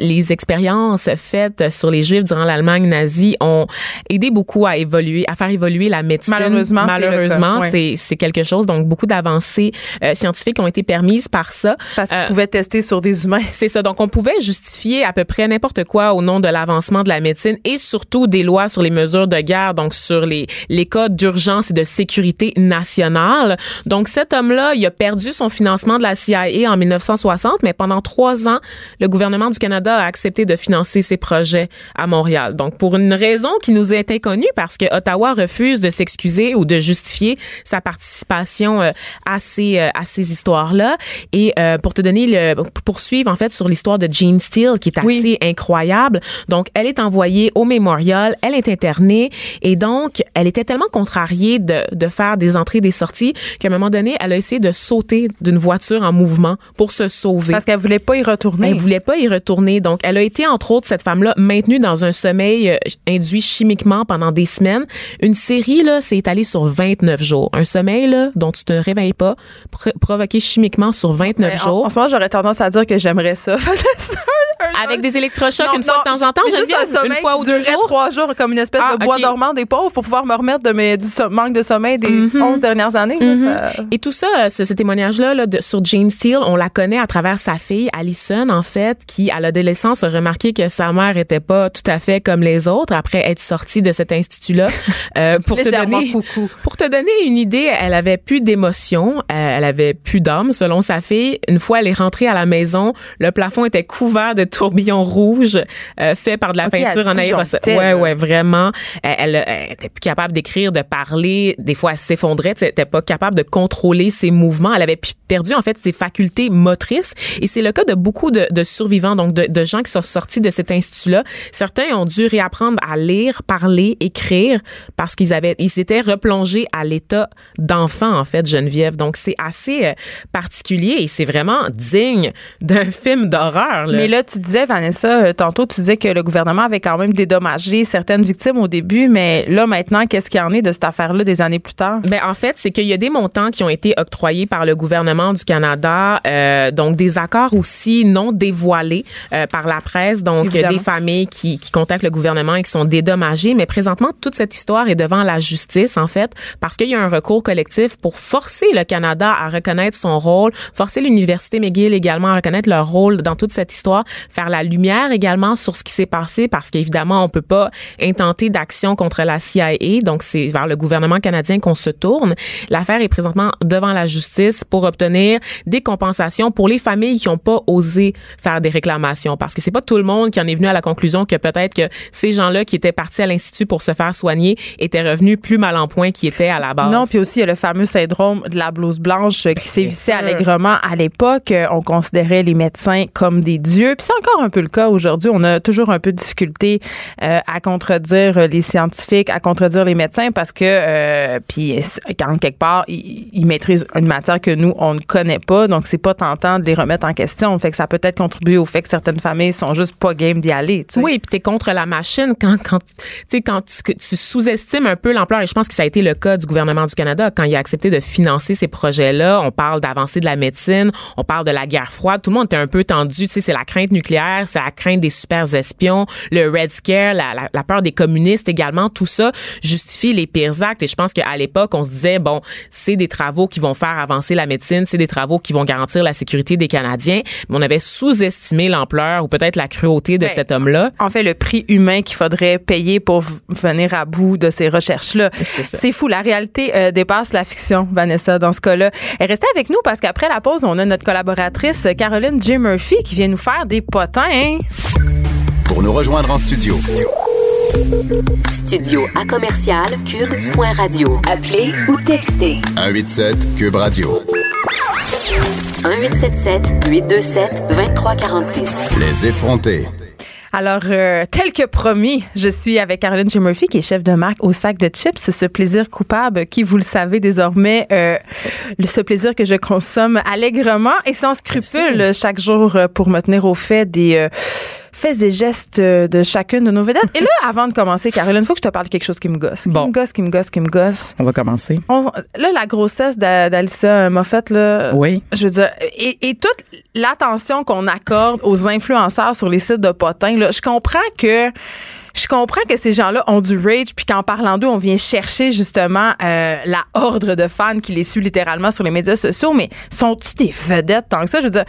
les expériences faites sur les Juifs durant l'Allemagne nazie ont aidé beaucoup à évoluer, à faire évoluer la médecine. Malheureusement, malheureusement, c'est quelque chose. Donc beaucoup d'avancées euh, scientifiques ont été permises par ça. Parce qu'ils Euh, pouvaient tester sur des humains. c'est ça. Donc, on pouvait justifier à peu près n'importe quoi au nom de l'avancement de la médecine et surtout des lois sur les mesures de guerre, donc sur les, les codes d'urgence et de sécurité nationale. Donc, cet homme-là, il a perdu son financement de la CIA en 1960, mais pendant trois ans, le gouvernement du Canada a accepté de financer ses projets à Montréal. Donc, pour une raison qui nous est inconnue, parce que Ottawa refuse de s'excuser ou de justifier sa participation euh, à ces, euh, à ces histoires-là. Et euh, pour te donner le pour poursuivre en fait sur l'histoire de Jean Steele qui est assez Oui. incroyable. Donc elle est envoyée au mémorial, elle est internée et donc elle était tellement contrariée de, de faire des entrées des sorties qu'à un moment donné, elle a essayé de sauter d'une voiture en mouvement pour se sauver. Parce qu'elle voulait pas y retourner. Elle voulait pas y retourner. Donc, elle a été, entre autres, cette femme-là, maintenue dans un sommeil euh, induit chimiquement pendant des semaines. Une série, là, s'est étalée sur 29 jours. Un sommeil, là, dont tu te réveilles pas pas, pr- provoqué chimiquement sur 29 Mais en- jours. En, ce moment, j'aurais tendance à dire que j'aimerais ça. Avec des électrochocs Non, une fois de temps en temps, juste un sommeil une fois ou deux jours. trois jours comme une espèce Ah, de bois dormant des pauvres pour pouvoir me remettre de mes, du so- manque de sommeil des Mhm. 11 dernières années. Mhm. ça- Et tout ça, euh, ce, ce témoignage-là là, sur Jane Steele, on la connaît à travers sa fille, Allison, en fait, qui, à l'adolescence, a remarqué que sa mère était pas tout à fait comme les autres après être sortie de cet institut-là. Euh, pour te donner, coucou. pour te donner une idée, elle avait plus d'émotions, euh, elle avait plus d'âme, selon sa fille. Une fois elle est rentrée à la maison, le plafond était couvert de tourbillons rouges euh, faits par de la peinture en aérosol. Ouais, ouais, vraiment. Elle, elle, elle était plus capable d'écrire, de parler. Des fois, elle s'effondrait. Elle était pas capable de contrôler ses mouvements. Elle avait perdu, en fait, ses facultés motrices. Et c'est le cas de beaucoup de, de survivants, donc de, de gens qui sont sortis de cet institut-là. Certains ont dû réapprendre à lire, parler, écrire parce qu'ils avaient, ils s'étaient replongés à l'état d'enfant, en fait, Geneviève. Donc, c'est assez euh, particulier et c'est vraiment digne d'un film d'horreur. là. Mais là, tu disais, Vanessa, euh, tantôt, tu disais que le gouvernement avait quand même dédommagé certaines victimes au début, mais là, maintenant, qu'est-ce qu'il y en est de cette affaire-là des années plus tard? Ben en fait, c'est qu'il y a des montants qui ont été octroyés par le gouvernement du Canada, euh, donc des accords aussi non dévoilés euh, par la presse, donc Évidemment. des familles qui, qui contactent le gouvernement et qui sont dédommagées. Mais présentement, toute cette histoire est devant la justice en fait, parce qu'il y a un recours collectif pour forcer le Canada à reconnaître son rôle, forcer l'université McGill également à reconnaître leur rôle dans toute cette histoire, faire la lumière également sur ce qui s'est passé, parce qu'évidemment, on peut pas intenter d'action contre la CIA, donc c'est vers le gouvernement canadien qu'on se tourne. L'affaire est présentement devant la justice pour obtenir des compensations pour les familles qui n'ont pas osé faire des réclamations, parce que c'est pas tout le monde qui en est venu à la conclusion que peut-être que ces gens-là qui étaient partis à l'institut pour se faire soigner étaient revenus plus mal en point qu'ils étaient à la base. Non, puis aussi, il y a le fameux syndrome de la blouse blanche euh, qui sévissait sûr. allègrement à l'époque. Euh, On considérait les médecins comme des dieux. Puis c'est encore un peu le cas aujourd'hui. On a toujours un peu de difficulté euh, à contredire euh, les scientifiques, à contredire les médecins parce que, euh, puis quand quelque part, ils, ils maîtrisent une matière que nous, on ne connaît pas. Donc, c'est pas tentant de les remettre en question. Fait que ça peut peut-être contribuer au fait que certaines familles sont juste pas game d'y aller. tu sais. Oui, puis t'es contre la machine quand quand quand tu, tu sous-estimes un peu l'ampleur et je pense que ça a été le cas du gouvernement du Canada quand il a accepté de financer ces projets-là. On parle d'avancée de la médecine, on parle de la guerre froide. Tout le monde était un peu tendu. Tu sais, c'est la crainte nucléaire, c'est la crainte des super espions, le Red Scare, la, la, la peur des communistes également. Tout ça justifie les pires actes. Et je pense qu'à l'époque, on se disait bon, c'est des travaux qui vont faire avancer la médecine, c'est des travaux qui vont garantir la sécurité des Canadiens. Mais on avait sous-estimé l'ampleur ou peut-être la cruauté de Ben, cet homme-là. en fait le prix humain qu'il faudrait payer pour venir à bout de ces recherches-là. C'est fou. La réalité euh, dépasse la fiction, Vanessa, dans ce cas-là. Et restez avec nous parce qu'après la pause, on a notre collaboratrice Caroline J. Murphy qui vient nous faire des potins. hein. Pour nous rejoindre en studio, Studio à commercial cube.radio. Appelez ou textez 187 Cube Radio. 1877 827 2346. Les effrontés. Alors, euh, tel que promis, je suis avec Caroline J. Murphy, qui est chef de marque au sac de chips. Ce plaisir coupable qui, vous le savez désormais, euh, ce plaisir que je consomme allègrement et sans scrupule chaque jour euh, pour me tenir au fait des euh, faits et gestes euh, de chacune de nos vedettes. Et là, avant de commencer, Caroline, il faut que je te parle de quelque chose qui me gosse. Qui Bon. me gosse, qui me gosse, qui me gosse. On va commencer. On- là, la grossesse d'A- d'Alissa Moffett, là, Oui. je veux dire, et, et toute l'attention qu'on accorde aux influenceurs sur les sites de potins, là, je comprends que je comprends que ces gens-là ont du rage, puis qu'en parlant d'eux, on vient chercher justement euh, la horde de fans qui les suit littéralement sur les médias sociaux, mais sont-ils des vedettes tant que ça? Je veux dire,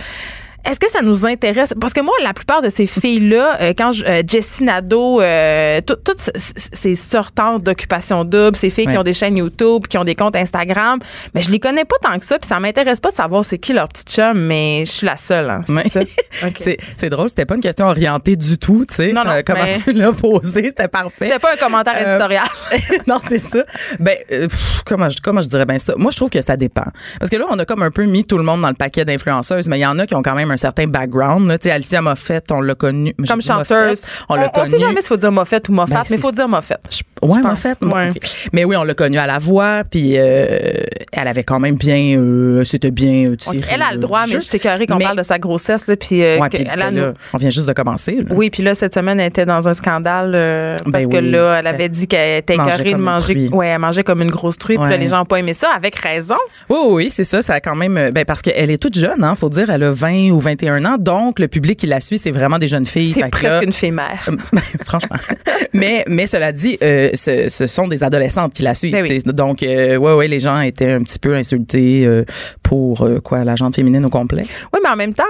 est-ce que ça nous intéresse? Parce que moi, la plupart de ces filles-là, euh, quand je, euh, Jessie Nadeau, euh, tout- toutes ces sortantes d'occupation double, ces filles qui ont des chaînes YouTube, qui ont des comptes Instagram, mais je les connais pas tant que ça, puis ça m'intéresse pas de savoir c'est qui leur petit chum, mais je suis la seule. Hein, c'est drôle, c'était pas une question orientée du tout, tu sais. Non, non, Euh, comment mais- tu l'as posé, c'était parfait. C'était pas un commentaire Euh, éditorial. non, c'est ça. Ben, pff, comment, je, comment je dirais bien ça? Moi, je trouve que ça dépend. Parce que là, on a comme un peu mis tout le monde dans le paquet d'influenceuses, mais il y en a qui ont quand même un certain background. Là. Alicia Moffett, on l'a connue. Comme dit Moffett, chanteuse. on l'a on, sait jamais s'il faut dire Moffett ou Moffat, Ben, mais il faut dire Moffett. Pense. Moffett. Ouais. ok. Mais oui, on l'a connue à la voix, puis euh, elle avait quand même bien, euh, c'était bien euh, tiré. Donc, elle a le droit, mais je t'écœurais qu'on parle de sa grossesse, là, puis euh, Ouais, ben on vient juste de commencer. là. Oui, puis là, cette semaine, elle était dans un scandale Ben parce que oui, là, elle avait dit qu'elle était écœurée de manger. Ouais, elle mangeait comme une grosse truie. Puis là, les gens n'ont pas aimé ça, avec raison. Oui, oui, oui, c'est ça. Ça a quand même. Ben, parce qu'elle est toute jeune, hein, faut dire. Elle a 20 ou 21 ans. Donc, le public qui la suit, c'est vraiment des jeunes filles. C'est presque là- une fille mère. Franchement. mais, mais cela dit, euh, ce, ce sont des adolescentes qui la suivent. Ben oui. Donc, euh, ouais, ouais, les gens étaient un petit peu insultés euh, pour quoi, la gente féminine au complet. Oui, mais en même temps,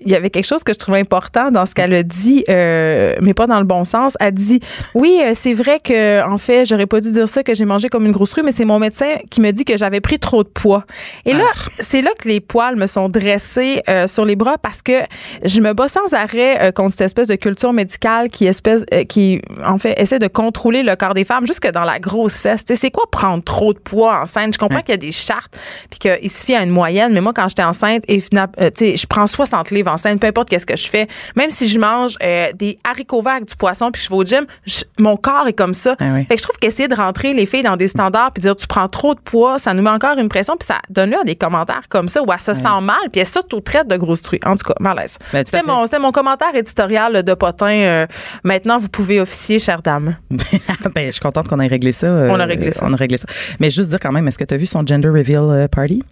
il y avait quelque chose que je trouvais important dans ce qu'elle a dit, euh, mais pas dans le bon sens. Elle dit Oui, euh, c'est vrai que, en fait, j'aurais pas dû dire ça, que j'ai mangé comme une grosse rue, mais c'est mon médecin qui me dit que j'avais pris trop de poids. Et là, c'est là que les poils me sont dressés euh, sur les bras parce que je me bats sans arrêt euh, contre cette espèce de culture médicale qui, espèce, euh, qui, en fait, essaie de contrôler le corps des femmes jusque dans la grossesse. Tu sais, c'est quoi prendre trop de poids enceinte? Je comprends qu'il y a des chartes puis qu'il se fie à une moyenne, mais moi, quand j'étais enceinte, et euh, tu sais, je prends 60 livres peu importe qu'est-ce que je fais. Même si je mange euh, des haricots verts avec du poisson puis je vais au gym, je- mon corps est comme ça. Ah oui. Fait que je trouve qu'essayer de rentrer les filles dans des standards puis dire tu prends trop de poids, ça nous met encore une pression puis ça donne lieu à des commentaires comme ça où elle se sent mal puis elle s'auto-traite de grosse truie. En tout cas, malaise. Ben, à C'était mon, commentaire éditorial de potin. euh, maintenant, vous pouvez officier, chère dame. ben, je suis contente qu'on ait réglé ça. euh, On a réglé ça. On a réglé ça. Mais juste dire quand même, est-ce que tu as vu son gender reveal euh, party?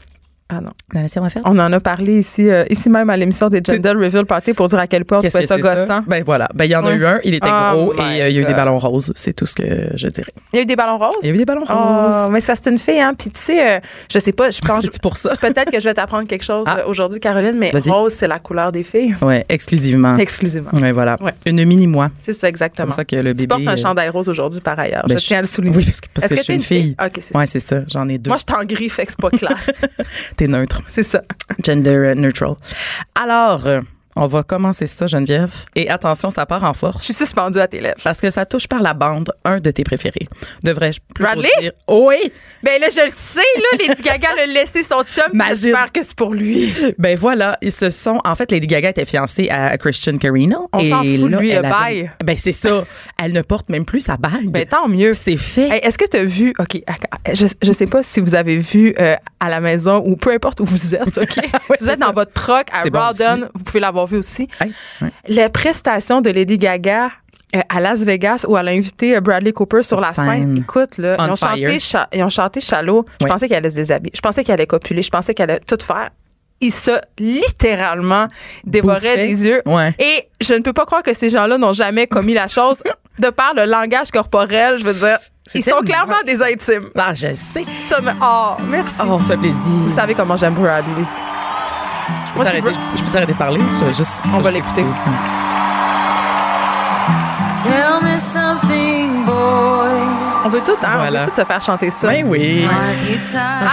Ah non. La série On en a parlé ici, euh, ici même à l'émission des Gender Reveal Party pour dire à quel point on trouvait ça c'est gossant. Ben voilà. Ben il y en a eu un, il était Oh gros et euh, il y a eu des ballons roses. C'est tout ce que je dirais. Il y a eu des ballons roses? Il y a eu des ballons Oh, roses. mais c'est parce que c'est une fille, hein. Puis tu sais, euh, je sais pas, je pense. C'est pour ça? Peut-être que je vais t'apprendre quelque chose Ah. aujourd'hui, Caroline, mais rose, c'est la couleur des filles. Ouais, exclusivement. Exclusivement. Ouais, voilà. Ouais. Une mini moi. C'est ça, exactement. Comme ça que le tu bébé. portes un chandail rose aujourd'hui, par ailleurs. ben, je tiens à le souligner. Oui, parce que, parce Est-ce que je suis une fille? OK, c'est ça. Ouais, c'est ça. J'en ai deux. Moi, je t'en fait que c'est pas clair. T'es neutre. c'est ça. Gender neutral. Alors, euh, on va commencer ça, Geneviève. Et attention, ça part en Je force. suis suspendue à tes lèvres. Parce que ça touche par la bande un de tes préférés. Devrais-je plutôt Bradley? dire? Oui. Ben là, je le sais, là, Lady Gaga a laissé son chum. J'espère que c'est pour lui. Ben voilà, ils se sont. En fait, Lady Gaga était fiancée à Christian Carino. On et s'en fout là, lui, le avait- bail. Ben c'est ça. Elle ne porte même plus sa bague. Ben tant mieux. c'est fait. Hey, Est-ce que tu as vu, OK, je, je sais pas si vous avez vu euh, à la maison ou peu importe où vous êtes, OK? si vous êtes dans votre truck à bon Rawdon, vous pouvez l'avoir vu aussi. Hey, ouais. La prestation de Lady Gaga euh, à Las Vegas où elle a invité euh, Bradley Cooper sur, Sur la scène. scène. Écoute, là, ils ont, chanté, Cha- ils ont chanté Shallow. Je Oui. pensais qu'elle allait se déshabiller. Je pensais qu'elle allait copuler. Je pensais qu'elle allait tout faire. Il se littéralement dévorait Bouffait. des yeux. Ouais. Et je ne peux pas croire que ces gens-là n'ont jamais commis la chose de par le langage corporel. Je veux dire, ils sont clairement des intimes. Ah, je sais. Ça me... Oh, merci. Oh, fait plaisir. Vous savez comment j'aime Bradley. Je peux moi, t'arrêter c'est je peux t'arrêter de parler? Je juste, On je va l'écouter. On veut tout, hein? On Voilà. veut tout se faire chanter ça. Ben oui.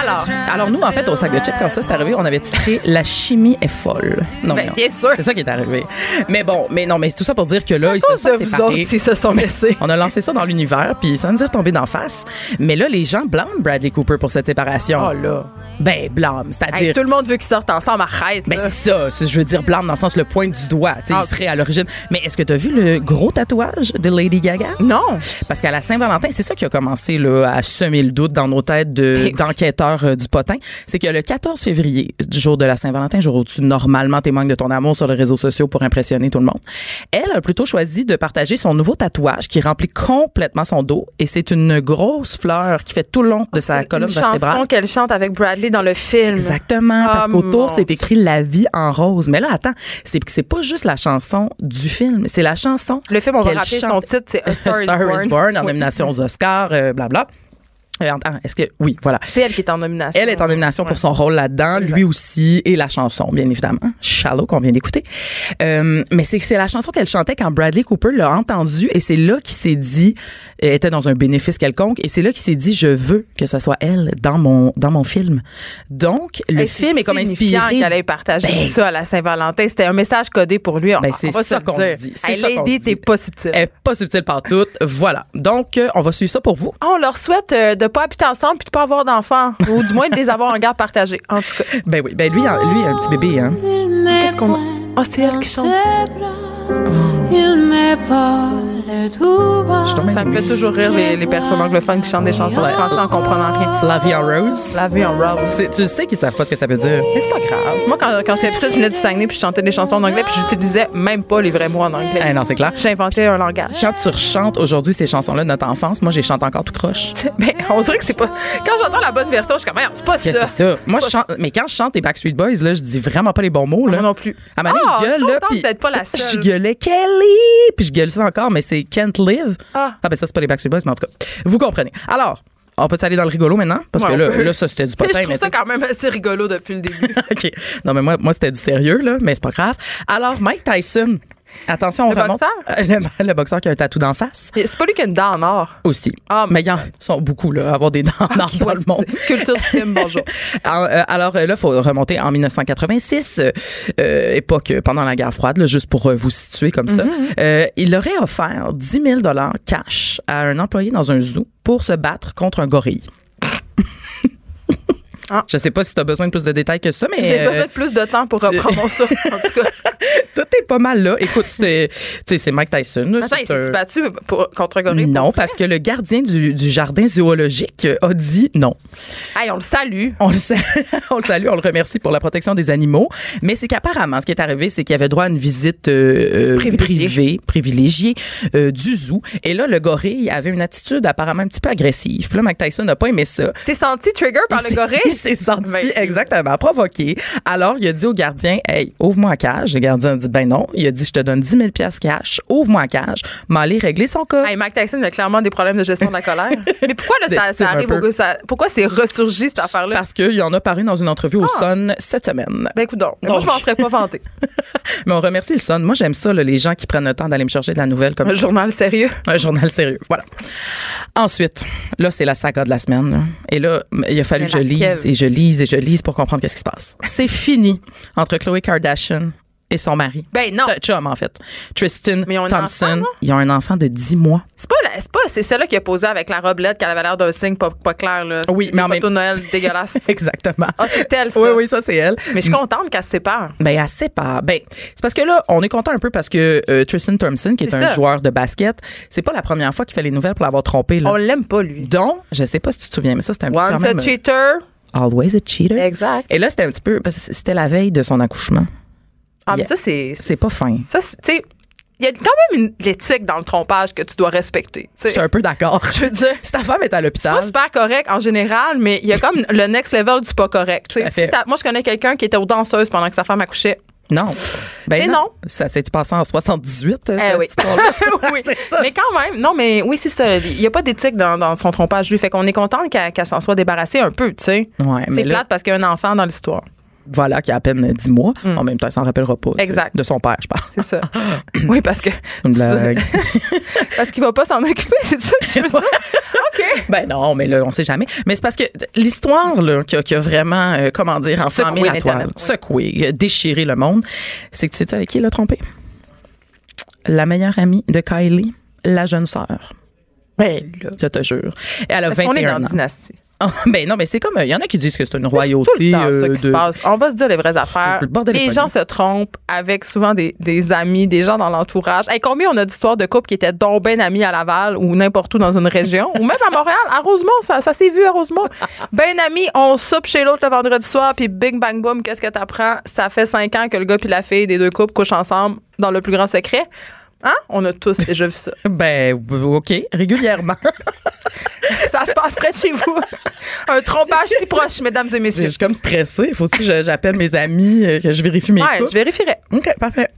Alors, Alors nous, en fait, au sac de chips, quand ça s'est arrivé, on avait titré La chimie est folle. Non, Ben, non. bien sûr. C'est ça qui est arrivé. Mais bon, mais non, mais c'est tout ça pour dire que là, ils se sont vous autres s'ils se sont laissés. On a lancé ça dans l'univers, puis ça nous est retombé d'en face. Mais là, les gens blâment Bradley Cooper pour cette séparation. Oh là. Ben, blâme, Hey, c'est-à-dire... tout le monde veut qu'ils sortent ensemble. Arrête. Ben c'est ça, je veux dire blâme dans le sens le point du doigt, tu sais, Ah. il serait à l'origine. Mais est-ce que tu as vu le gros tatouage de Lady Gaga? Non. Parce qu'à la Saint-Valentin, c'est ça qui a commencé là, à semer le doute dans nos têtes de- Mais- d'enquêteurs euh, du potin. C'est que le 14 février, du jour de la Saint-Valentin, jour où tu normalement témoignes de ton amour sur les réseaux sociaux pour impressionner tout le monde, elle a plutôt choisi de partager son nouveau tatouage qui remplit complètement son dos et c'est une grosse fleur qui fait tout le long de sa colonne Une vertébrale. chanson qu'elle chante avec Bradley dans le film. Exactement, parce Ah, qu'autour c'est écrit la vie en rose. Mais là, attends, c'est c'est pas juste la chanson du film, c'est la chanson. Le film, on va rappeler son chante. titre, c'est A Star, Star is Born en nomination aux Oscars, euh, blabla. Attends, est-ce que oui, voilà. C'est elle qui est en nomination. Elle est en nomination Ouais. pour son rôle là-dedans, lui aussi, et la chanson, bien évidemment. Shallow qu'on vient d'écouter. Euh, mais c'est c'est la chanson qu'elle chantait quand Bradley Cooper l'a entendue, et c'est là qu'il s'est dit, elle était dans un bénéfice quelconque, et c'est là qu'il s'est dit, je veux que ça soit elle dans mon dans mon film. Donc le film est comme signifiant inspiré. qu'elle ait partagé Ben, ça à la Saint-Valentin. C'était un message codé pour lui. Ben, c'est ça qu'on se dit. C'est ça qu'on dit. t'es pas subtil. Elle est pas subtile partout. Voilà. Donc, euh, on va suivre ça pour vous. On leur souhaite euh, de pas habiter ensemble puis de pas avoir d'enfants. ou du moins de les avoir en garde partagée. En tout cas. Ben oui. Ben lui, il a- lui, il a un petit bébé, hein. Qu'est-ce qu'on a? Ah, c'est elle qui chante. Il Je Ça me fait toujours rire les, les personnes anglophones qui chantent des chansons en français en comprenant rien. La vie en rose. La vie en rose. Tu sais qu'ils savent pas ce que ça veut dire. Mais c'est pas grave. Moi, quand, quand c'est petite, je venais du Saguenay puis je chantais des chansons en anglais puis j'utilisais même pas les vrais mots en anglais. Eh non, c'est clair. J'ai inventé un langage. Quand tu rechantes aujourd'hui ces chansons-là de notre enfance, moi, je les chante encore tout croche. Mais on dirait que c'est pas. Quand j'entends la bonne version, je suis comme, c'est pas ça. c'est ça? Moi, je chante, mais quand je chante les Backstreet Boys, là, je dis vraiment pas les bons mots, là. Moi non plus. À ma Ah, gueule, je là. puis pas la Je seule. gueulais Kelly, puis je gueule ça encore, mais c'est Can't Live. Ah. ben ça, c'est pas les Backstreet Boys, mais en tout cas, vous comprenez. Alors, on peut aller dans le rigolo maintenant? Parce Ouais, que là, là, ça, c'était du potin. je trouve mais ça quand même assez rigolo depuis le début. OK. Non, mais moi, moi c'était du sérieux, là, mais c'est pas grave. Alors, Mike Tyson. Attention, on Le remonte. boxeur? Le, le boxeur qui a un tatou d'en face C'est pas lui qui a une dent en or. aussi. Ah, mais il y en sont beaucoup, là, à avoir des dents en or dans Ouais, le monde. Culture film, bonjour. Alors, euh, alors, euh, là, il faut remonter en 1986, euh, euh, époque euh, pendant la guerre froide, là, juste pour euh, vous situer comme ça. Euh, il aurait offert 10 000 cash à un employé dans un zoo pour se battre contre un gorille. Ah. Je sais pas si tu as besoin de plus de détails que ça, mais J'ai euh, besoin de plus de temps pour reprendre mon souffle. En tout cas, tout est pas mal là. Écoute, c'est Mike Tyson. attends, il s'est battu pour, contre gorille. Non, parce que le gardien du, du jardin zoologique euh, a dit non. Hey, on le salue. On le, sal- on le salue, on le remercie pour la protection des animaux. Mais c'est qu'apparemment, ce qui est arrivé, c'est qu'il avait droit à une visite euh, euh, Privilégiée. privée, privilégiée euh, du zoo. Et là, le gorille avait une attitude apparemment un petit peu agressive. Puis là, Mike Tyson n'a pas aimé ça. C'est senti trigger par Il le gorille? S'est senti Ben, exactement provoqué. Alors, il a dit au gardien, hey, ouvre-moi la cage. Le gardien a dit, ben non. Il a dit, je te donne 10 000 piastres cash, ouvre-moi la cage, m'aller régler son cas. Hey, Mike Tyson a clairement des problèmes de gestion de la colère. Mais pourquoi là, ça, ça arrive au ça, Pourquoi c'est ressurgi cette affaire-là? Parce qu'il en a parlé dans une entrevue au Sun cette semaine. Ben écoute donc, moi je m'en serais pas vanté. Mais on remercie le Sun. Moi, j'aime ça, là, les gens qui prennent le temps d'aller me chercher de la nouvelle comme Un journal sérieux. un journal sérieux. Voilà. Ensuite, là, c'est la saga de la semaine. là. Et là, il a fallu Mais que je lise? Et je lise et je lise pour comprendre qu'est-ce qui se passe. C'est fini entre Khloé Kardashian et son mari. Ben non. Chum, en fait. Tristan Mais ils ont un Thompson. enfant, ils ont un enfant de 10 mois. C'est pas, c'est pas, c'est celle-là qui a posé avec la robelette qu'elle avait l'air d'un signe pas, pas clair, là. Oui, C'est mais en même- de Noël dégueulasses. Exactement. Ah, c'est elle, ça. Oui, oui, ça, c'est elle. Mais je suis contente qu'elle se sépare. Ben, elle sépare. Ben, c'est parce que là, on est content un peu parce que euh, Tristan Thompson, qui est, C'est un ça. joueur de basket, c'est pas la première fois qu'il fait les nouvelles pour l'avoir trompé. Là. On l'aime pas, lui. Donc, je sais pas si tu te souviens, mais ça, c'était un Once quand a même, euh, cheater. Always a cheater. Exact. Et là, c'était un petit peu, parce que c'était la veille de son accouchement. Ah, mais Yeah. ça, c'est. C'est pas fin. Ça, c'est- tu sais, il y a quand même une l'éthique dans le trompage que tu dois respecter. Je suis un peu d'accord. Je veux dire, Si ta femme est à c'est l'hôpital, pas super correct en général, mais il y a comme le next level du pas correct. Si moi, je connais quelqu'un qui était aux danseuses pendant que sa femme accouchait. Non. Ben C'est non. Ça s'est-tu passé en 78? Eh cette oui. histoire-là? oui. C'est ça. Mais quand même, non, mais oui, c'est ça. Il n'y a pas d'éthique dans, dans son trompage, lui. Fait qu'on est content qu'elle s'en soit débarrassée un peu, tu sais. Ouais, c'est là- plate parce qu'il y a un enfant dans l'histoire. Voilà, qui a à peine 10 mois. En même temps, il s'en rappellera pas. Mm. Exact. De son père, je pense. C'est ça. oui, parce que. Une blague. parce qu'il va pas s'en occuper, c'est ça que tu veux dire? OK. Ben non, mais là, on sait jamais. Mais c'est parce que l'histoire là, qui, a, qui a vraiment, euh, comment dire, enflammé la toile, oui. secoué, déchiré le monde, c'est que tu sais avec qui il a trompé? La meilleure amie de Kylie, la jeune sœur. Ben là. Je te jure. Et elle a Est-ce qu'on est 21 dans ans. dynastie? Ah, ben non, mais c'est comme, il y en a qui disent que c'est une tout royauté le temps ça euh, qui se de... passe. On va se dire les vraies affaires. Le les gens se trompent avec souvent des, des amis, des gens dans l'entourage. Hey, combien on a d'histoires de couples qui étaient donc ben amis à Laval ou n'importe où dans une région ou même à Montréal, à Rosemont, ça, ça s'est vu à Rosemont. Ben amis, on soupe chez l'autre le vendredi soir puis bing bang boom, qu'est-ce que t'apprends? Ça fait cinq ans que le gars puis la fille des deux couples couchent ensemble dans le plus grand secret. Hein? On a tous déjà vu ça. Ben, OK, régulièrement. Ça se passe près de chez vous. Un trompage si proche, mesdames et Je messieurs. suis comme stressée. Faut aussi que je- j'appelle mes amis, euh, que je vérifie mes Ouais, couples. je vérifierais. OK, parfait.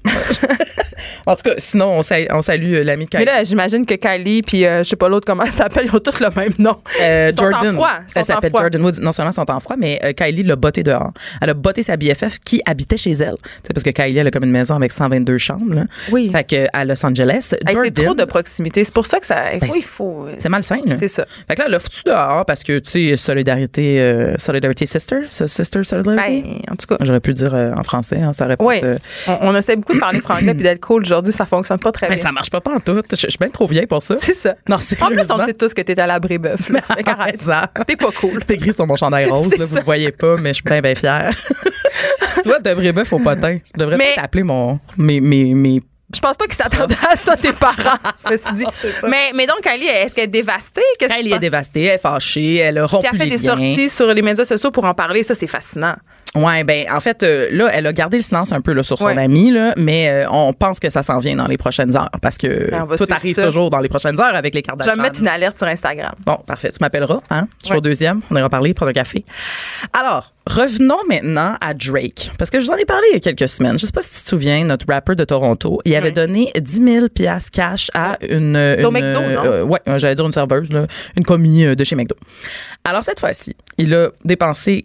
en tout cas, sinon, on salue, on salue euh, l'ami de Mais Kylie. là, j'imagine que Kylie puis euh, je sais pas l'autre comment elle s'appelle, ils ont tous le même nom. Euh, sont en Jordan. froid. Ils sont Elle en s'appelle froid. Jordan Woods. Non seulement sont en froid, mais euh, Kylie l'a botté dehors. Elle a botté sa BFF qui habitait chez elle. Tu sais, parce que Kylie, elle a comme une maison avec 122 chambres. Là. Oui. Fait que à Los Angeles, Hey, c'est trop de proximité. C'est pour ça que ça. Il Ben, faut. il faut euh, c'est malsain. Là. c'est ça. Fait que là, elle l'a foutu dehors parce que, tu sais, solidarité, euh, solidarity sister, sister solidarity? Ben, en tout cas. J'aurais pu dire euh, en français, hein, ça aurait Oui. euh, On, on essaie beaucoup de parler franglais puis d'être cool. Aujourd'hui, ça fonctionne pas très Mais bien. ça marche pas, pas en tout. Je, je suis bien trop vieille pour ça. C'est ça. Non, En plus, on sait tous que t'es à la brébeuf. T'es pas cool. C'est écrit sur mon chandail rose, là, vous le voyez pas, mais je suis bien, bien fière. tu vois, de vrai bœuf au potin. Je devrais Mais- peut-être appeler mon, mes, mes, mes Je pense pas qu'ils s'attendaient à ça, tes parents, ceci dit. Mais, mais donc, Kylie, est-ce qu'elle est dévastée? Qu'est-ce Elle est dévastée, elle est fâchée, elle a rompu elle fait les des liens. sorties sur les médias sociaux pour en parler. Ça, c'est fascinant. Ouais, ben en fait euh, là, elle a gardé le silence un peu là, sur son Ouais. ami là, mais euh, on pense que ça s'en vient dans les prochaines heures parce que Ben, tout arrive ça. toujours dans les prochaines heures avec les cartes Je vais me mettre une alerte sur Instagram. Bon, parfait. Tu m'appelleras, hein? Je suis au deuxième. On ira parler, prendre un café. Alors, revenons maintenant à Drake. Parce que je vous en ai parlé il y a quelques semaines. Je sais pas si tu te souviens, notre rappeur de Toronto, il avait donné 10 000 piastres cash à une... Au McDo, non? euh, ouais, j'allais dire une serveuse, là, une commis euh, de chez McDo. Alors, cette fois-ci, il a dépensé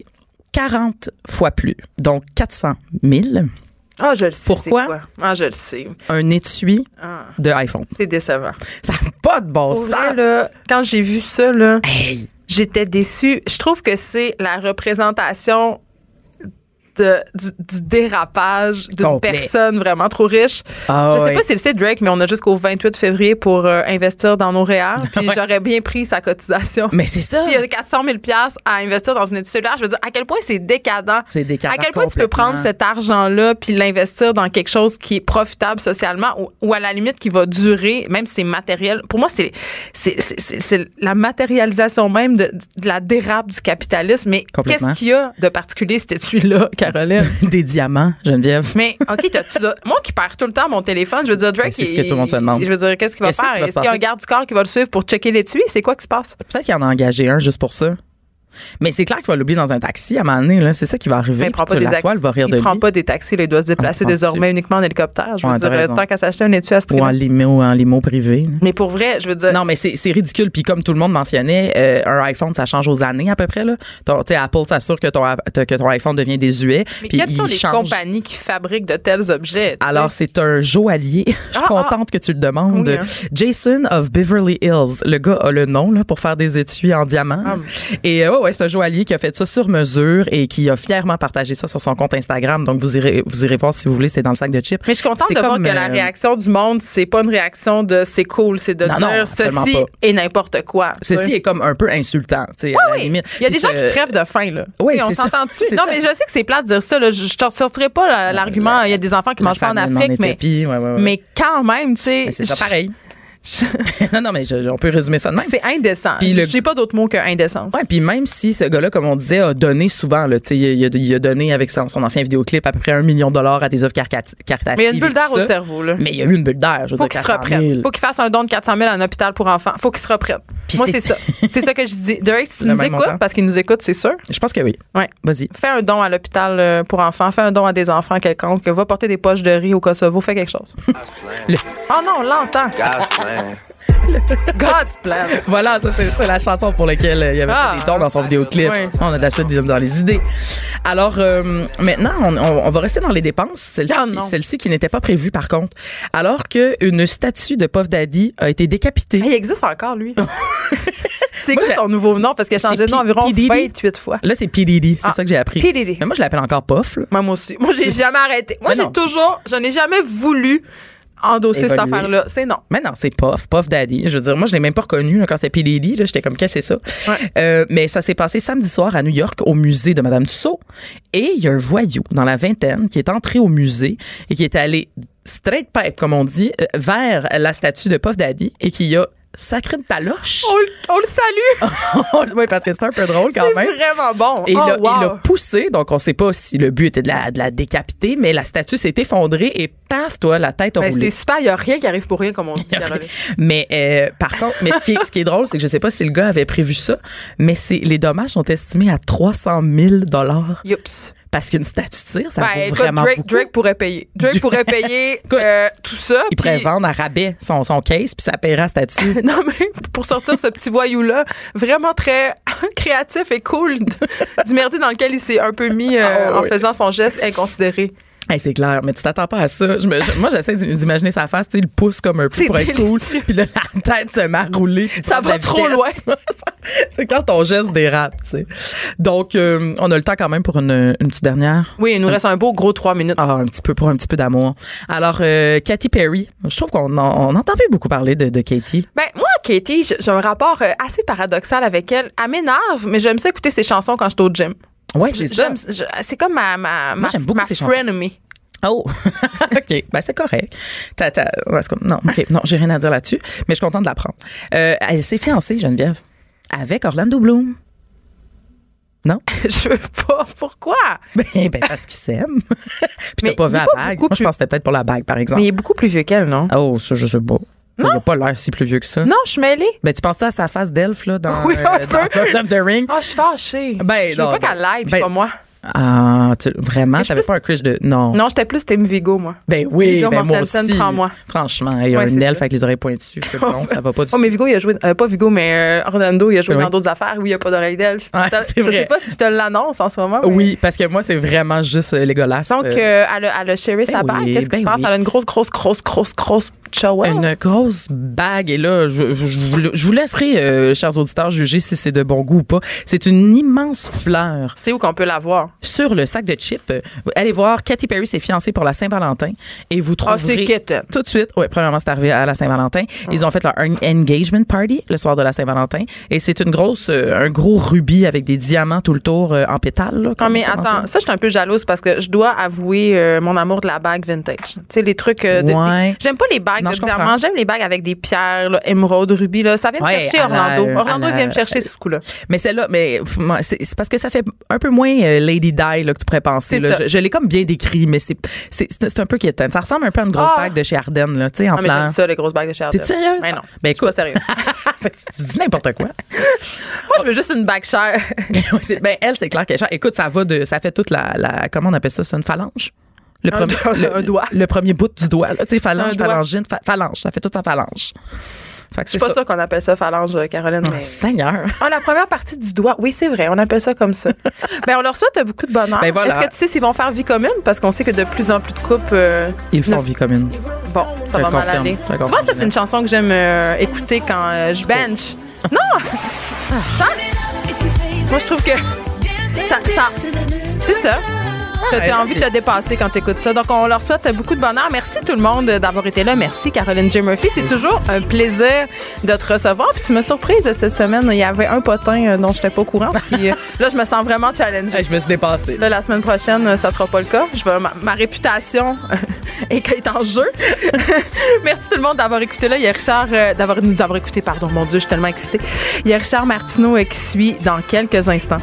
40 fois plus. Donc, 400 000. Ah, je le sais. Pourquoi? quoi? Ah, je le sais. Un étui Ah, de iPhone. c'est décevant. Ça n'a pas de bon sens. quand j'ai vu ça, là, Hey! j'étais déçue. Je trouve que c'est la représentation de, du, du dérapage d'une personne vraiment trop riche. Ah je sais pas si c'est Drake, mais on a jusqu'au 28 février pour euh, investir dans nos REER. Puis j'aurais bien pris sa cotisation. Mais c'est ça. S'il y a 400 000 à investir dans une étude cellulaire, je veux dire, à quel point c'est décadent. C'est décadent À quel point tu peux prendre cet argent-là puis l'investir dans quelque chose qui est profitable socialement ou, ou à la limite qui va durer, même si c'est matériel. Pour moi, c'est la matérialisation même de, de la dérape du capitalisme. Mais qu'est-ce qu'il y a de particulier, cet étui-là, Caroline? Des diamants, Geneviève. Mais, OK, t'as-tu ça? Moi qui perds tout le temps mon téléphone, je veux dire, Drake. C'est ce que tout le monde se demande. Je veux dire, qu'est-ce qu'il va faire? Est-ce qu'il y a un garde du corps qui va le suivre pour checker l'étui? C'est quoi qui se passe? Peut-être qu'il en a engagé un juste pour ça. Mais c'est clair qu'il va l'oublier dans un taxi à un moment donné. là. C'est ça qui va arriver. Il prend pas des la toile va rire il de prend lui. pas des taxis, là, il doit se déplacer Ah, penses-tu? désormais uniquement en hélicoptère? Je veux Ouais, t'as dire, raison. tant qu'à s'acheter un étui à ce Ou en prix limo, en limo privé. là. Mais pour vrai, je veux dire. Non, mais c'est c'est ridicule. Puis comme tout le monde mentionnait, euh, un iPhone, ça change aux années à peu près. Là. Ton- tu sais, Apple s'assure que ton, app- que ton iPhone devient désuet. mais puis quelles il sont les change. compagnies qui fabriquent de tels objets? tu Alors, c'est un joaillier. Je suis Ah, contente que tu le demandes. Oui, hein. Jason of Beverly Hills. Le gars a le nom là, pour faire des étuis en diamant. Ah. Et euh, ouais, ouais, c'est un joaillier qui a fait ça sur mesure et qui a fièrement partagé ça sur son compte Instagram. Donc, vous irez, vous irez voir si vous voulez. C'est dans le sac de chips. Mais je suis contente de voir que la euh, réaction du monde, c'est pas une réaction de c'est cool, c'est de Non, dire ceci pas. et n'importe quoi. Ceci est comme un peu insultant. tu sais, à la Oui, limite. il y a des gens qui crèvent de faim, là. oui, on s'entend dessus. Non, ça. mais je sais que c'est plate de dire ça. Là. Je, je te sortirai pas la- l'argument. Il y a des enfants qui mangent pas en Afrique, mais, mais quand même, tu sais. C'est pareil. non, non, mais je- on peut résumer ça de même. C'est indécent. Puis Je le- J'ai pas d'autre mot que indécence. Ouais, puis même si ce gars-là, comme on disait, a donné souvent, là, tu sais, il, a- il a donné avec son, son ancien vidéoclip à peu près un million de dollars à des œuvres caritatives. Mais il y a une bulle d'air au cerveau, là. Mais il y a eu une bulle d'air, je veux Faut dire, qu'il se 400 000. reprenne. Faut qu'il fasse un don de 400 000 à un hôpital pour enfants. Faut qu'il se reprenne. Moi, c'est- ça. C'est ça que je dis. Derek, si tu Le nous écoutes, montant. parce qu'il nous écoute, c'est sûr. Je pense que oui. Ouais. Vas-y. Fais un don à l'hôpital euh, pour enfants. Fais un don à des enfants quelconques. Va porter des poches de riz au Kosovo. Fais quelque chose. Oh non, on l'entend. God's plan. Voilà, ça, c'est la chanson pour laquelle euh, il y avait Ah. fait des tons dans son vidéoclip. Ouais. On a de la suite des- dans les idées. Alors, euh, maintenant, on, on- on va rester dans les dépenses. Celle-ci Ah, non. celle-ci qui n'était pas prévue, par contre. Alors qu'une statue de Puff Daddy a été décapitée. Hey, il existe encore, lui. c'est quoi son nouveau nom? Parce qu'il a changé de nom environ P. Diddy. 28 fois. Là, c'est P. C'est Ah, ça que j'ai appris. P. Mais moi, je l'appelle encore Puff. Moi, moi aussi. Moi, j'ai jamais arrêté. Moi, j'ai toujours, je n'ai jamais voulu endosser cette affaire-là. C'est non. Mais non, c'est Puff, Puff Daddy. Je veux dire, moi, je l'ai même pas reconnu là, quand c'était P. Diddy. là. J'étais comme, qu'est-ce que c'est ça? Ouais. Euh, mais ça s'est passé samedi soir à New York, au musée de Madame Tussaud. Et il y a un voyou dans la vingtaine qui est entré au musée et qui est allé straight pipe, comme on dit, euh, vers la statue de Puff Daddy et qui a sacré une taloche. On, le- on le salue. oui, parce que c'est un peu drôle quand C'est même. vraiment bon. Et il Oh, l'a- wow. l'a poussé, donc on sait pas si le but était de la, de la décapiter, mais la statue s'est effondrée et paf, toi, la tête a Ben, roulé. c'est super. Il n'y a rien qui arrive pour rien, comme on dit. Mais euh, par contre, mais ce qui, est, ce qui est drôle, c'est que je sais pas si le gars avait prévu ça, mais c'est les dommages sont estimés à 300 000 dollars Youps. Parce qu'une statue de cire, ça Ben, vaut vraiment Drake, beaucoup. Drake pourrait payer. Drake pourrait payer euh, tout ça. Il pourrait vendre à rabais son, son case puis ça paiera la statue. Non, mais pour sortir ce petit voyou-là, vraiment très créatif et cool du merdier dans lequel il s'est un peu mis euh, Ah, en oui. faisant son geste inconsidéré. Hey, c'est clair, mais tu t'attends pas à ça. Je me- je- moi, j'essaie d'im- d'imaginer sa face, tu sais, il pousse comme un peu pour être cool, puis là, la tête se met à rouler. puis Ça va trop vitesse. loin. c'est quand ton geste dérape, tu sais. Donc, euh, on a le temps quand même pour une, une petite dernière. Oui, il nous reste un beau gros trois minutes. Ah, un petit peu pour un petit peu d'amour. Alors, euh, Katy Perry, je trouve qu'on en- on entend plus beaucoup parler de, de Katy. Ben, moi, Katie, j- j'ai un rapport euh, assez paradoxal avec elle. Elle m'énerve, mais j'aime ça écouter ses chansons quand je suis au gym. Ouais, c'est ça. C'est comme ma, ma, j'aime beaucoup ma chansons. frenemy. Oh, OK. Ben, c'est correct. Ouais, c'est comme- non, OK. Non, j'ai rien à dire là-dessus, mais je suis contente de l'apprendre. Euh, elle s'est fiancée, Geneviève, avec Orlando Bloom. Non? Je veux pas. Pourquoi? Ben, ben parce qu'ils s'aiment. Puis t'as pas vu la bague. Moi, je plus- pense que c'était peut-être pour la bague, par exemple. Mais il est beaucoup plus vieux qu'elle, non? Oh, ça, je sais pas. Il a pas l'air si plus vieux que ça. Non, je suis mêlée. Ben, tu penses ça à sa face d'elfe, là, dans, Oui, euh, dans of the Ring? Ah, je suis fâchée. Ben, je veux non, pas ben, qu'elle l'aille, puis ben, pas moi. Ah, tu- vraiment? T'avais pas un crush de. Non. Non, j'étais plus Team Vigo, moi. Ben oui, Viggo ben moi aussi. prends-moi. Franchement, il y a Ouais, un elfe avec les oreilles pointues. Je non, ça va pas du Oh, mais Vigo, il a joué. euh, pas Vigo, mais euh, Orlando, il a joué Oui. dans d'autres affaires où il n'y a pas d'oreille d'elfe. Ouais, Je vrai. sais pas si je te l'annonce en ce moment. mais- Oui, parce que moi, c'est vraiment juste euh, Légolas. Donc, euh, elle, a, elle a chéri sa ben bague. oui, Qu'est-ce qui ben se passe? oui. Elle a une grosse, grosse, grosse, grosse, grosse chihuahua. Une grosse bague. Et là, je, je- je vous- je vous laisserai, chers auditeurs, juger si c'est de bon goût ou pas. C'est une immense fleur C'est où qu'on peut la voir? Sur le sac de chips. Euh, Allez voir, Katy Perry s'est fiancée pour la Saint-Valentin et vous Ah, c'est trouverez kitten. tout de suite. Oui, premièrement, c'est arrivé à la Saint-Valentin. Ils ont fait leur en- engagement party le soir de la Saint-Valentin et c'est une grosse, euh, un gros rubis avec des diamants tout le tour euh, en pétales. là, Non, comme- mais attends, dire. ça, je suis un peu jalouse parce que je dois avouer euh, mon amour de la bague vintage. Tu sais, les trucs. euh, de- Ouais. J'aime pas les bagues Non, de diamants, j'aime les bagues avec des pierres, là, émeraude, rubis. Là. Ça vient me chercher la- Orlando. Orlando, la- vient me chercher ce coup-là. Mais celle-là, mais c'est parce que ça fait un peu moins euh, Lady Di là, que tu pourrais penser. C'est là. Je, je l'ai comme bien décrit, mais c'est c'est c'est un peu quétain. Ça ressemble un peu à une grosse Ah! bague de chez Ardennes, là, tu sais, en Ah, fleurs. j'aime ça, les grosses bagues de chair. T'es sérieuse? Ben non. Ben Je suis pas écoute, sérieuse. tu dis n'importe quoi. Moi, je veux juste une bague chère. C'est- ben elle, c'est clair qu'elle est chère. Écoute, ça va de, ça fait toute la, la comment on appelle ça, c'est une phalange. Le Un premier, doigt- le, un doigt. Le premier bout du doigt, là, tu sais, phalange, phalangine, pha- phalange, ça fait toute sa phalange. C'est pas ça qu'on appelle ça phalange, Caroline. Ah, mais... Seigneur. Ah, la première partie du doigt. Oui, c'est vrai, on appelle ça comme ça. ben, on leur souhaite beaucoup de bonheur. Ben, voilà. Est-ce que tu sais s'ils vont faire vie commune? Parce qu'on sait que de plus en plus de couples. euh, Ils font ne- vie commune. Bon, ça va mal aller. Tu vois, ça, c'est une chanson que j'aime euh, écouter quand euh, je bench. Non! Ça, moi, je trouve que ça. ça c'est ça. Tu as envie de te dépasser quand tu écoutes ça. Donc, on leur souhaite beaucoup de bonheur. Merci tout le monde d'avoir été là. Merci, Caroline J. Murphy. C'est toujours un plaisir de te recevoir. Puis, tu me surprise cette semaine. Il y avait un potin euh, dont je n'étais pas au courant. Puis, euh, là, je me sens vraiment challengée. Hey, je me suis dépassée. Là, la semaine prochaine, euh, ça sera pas le cas. Je vais, ma, ma réputation est, est en jeu. Merci tout le monde d'avoir écouté là. Il y a Richard, euh, d'avoir nous avoir écouté, pardon, mon Dieu, je suis tellement excitée. Il y a Richard Martineau euh, qui suit dans quelques instants.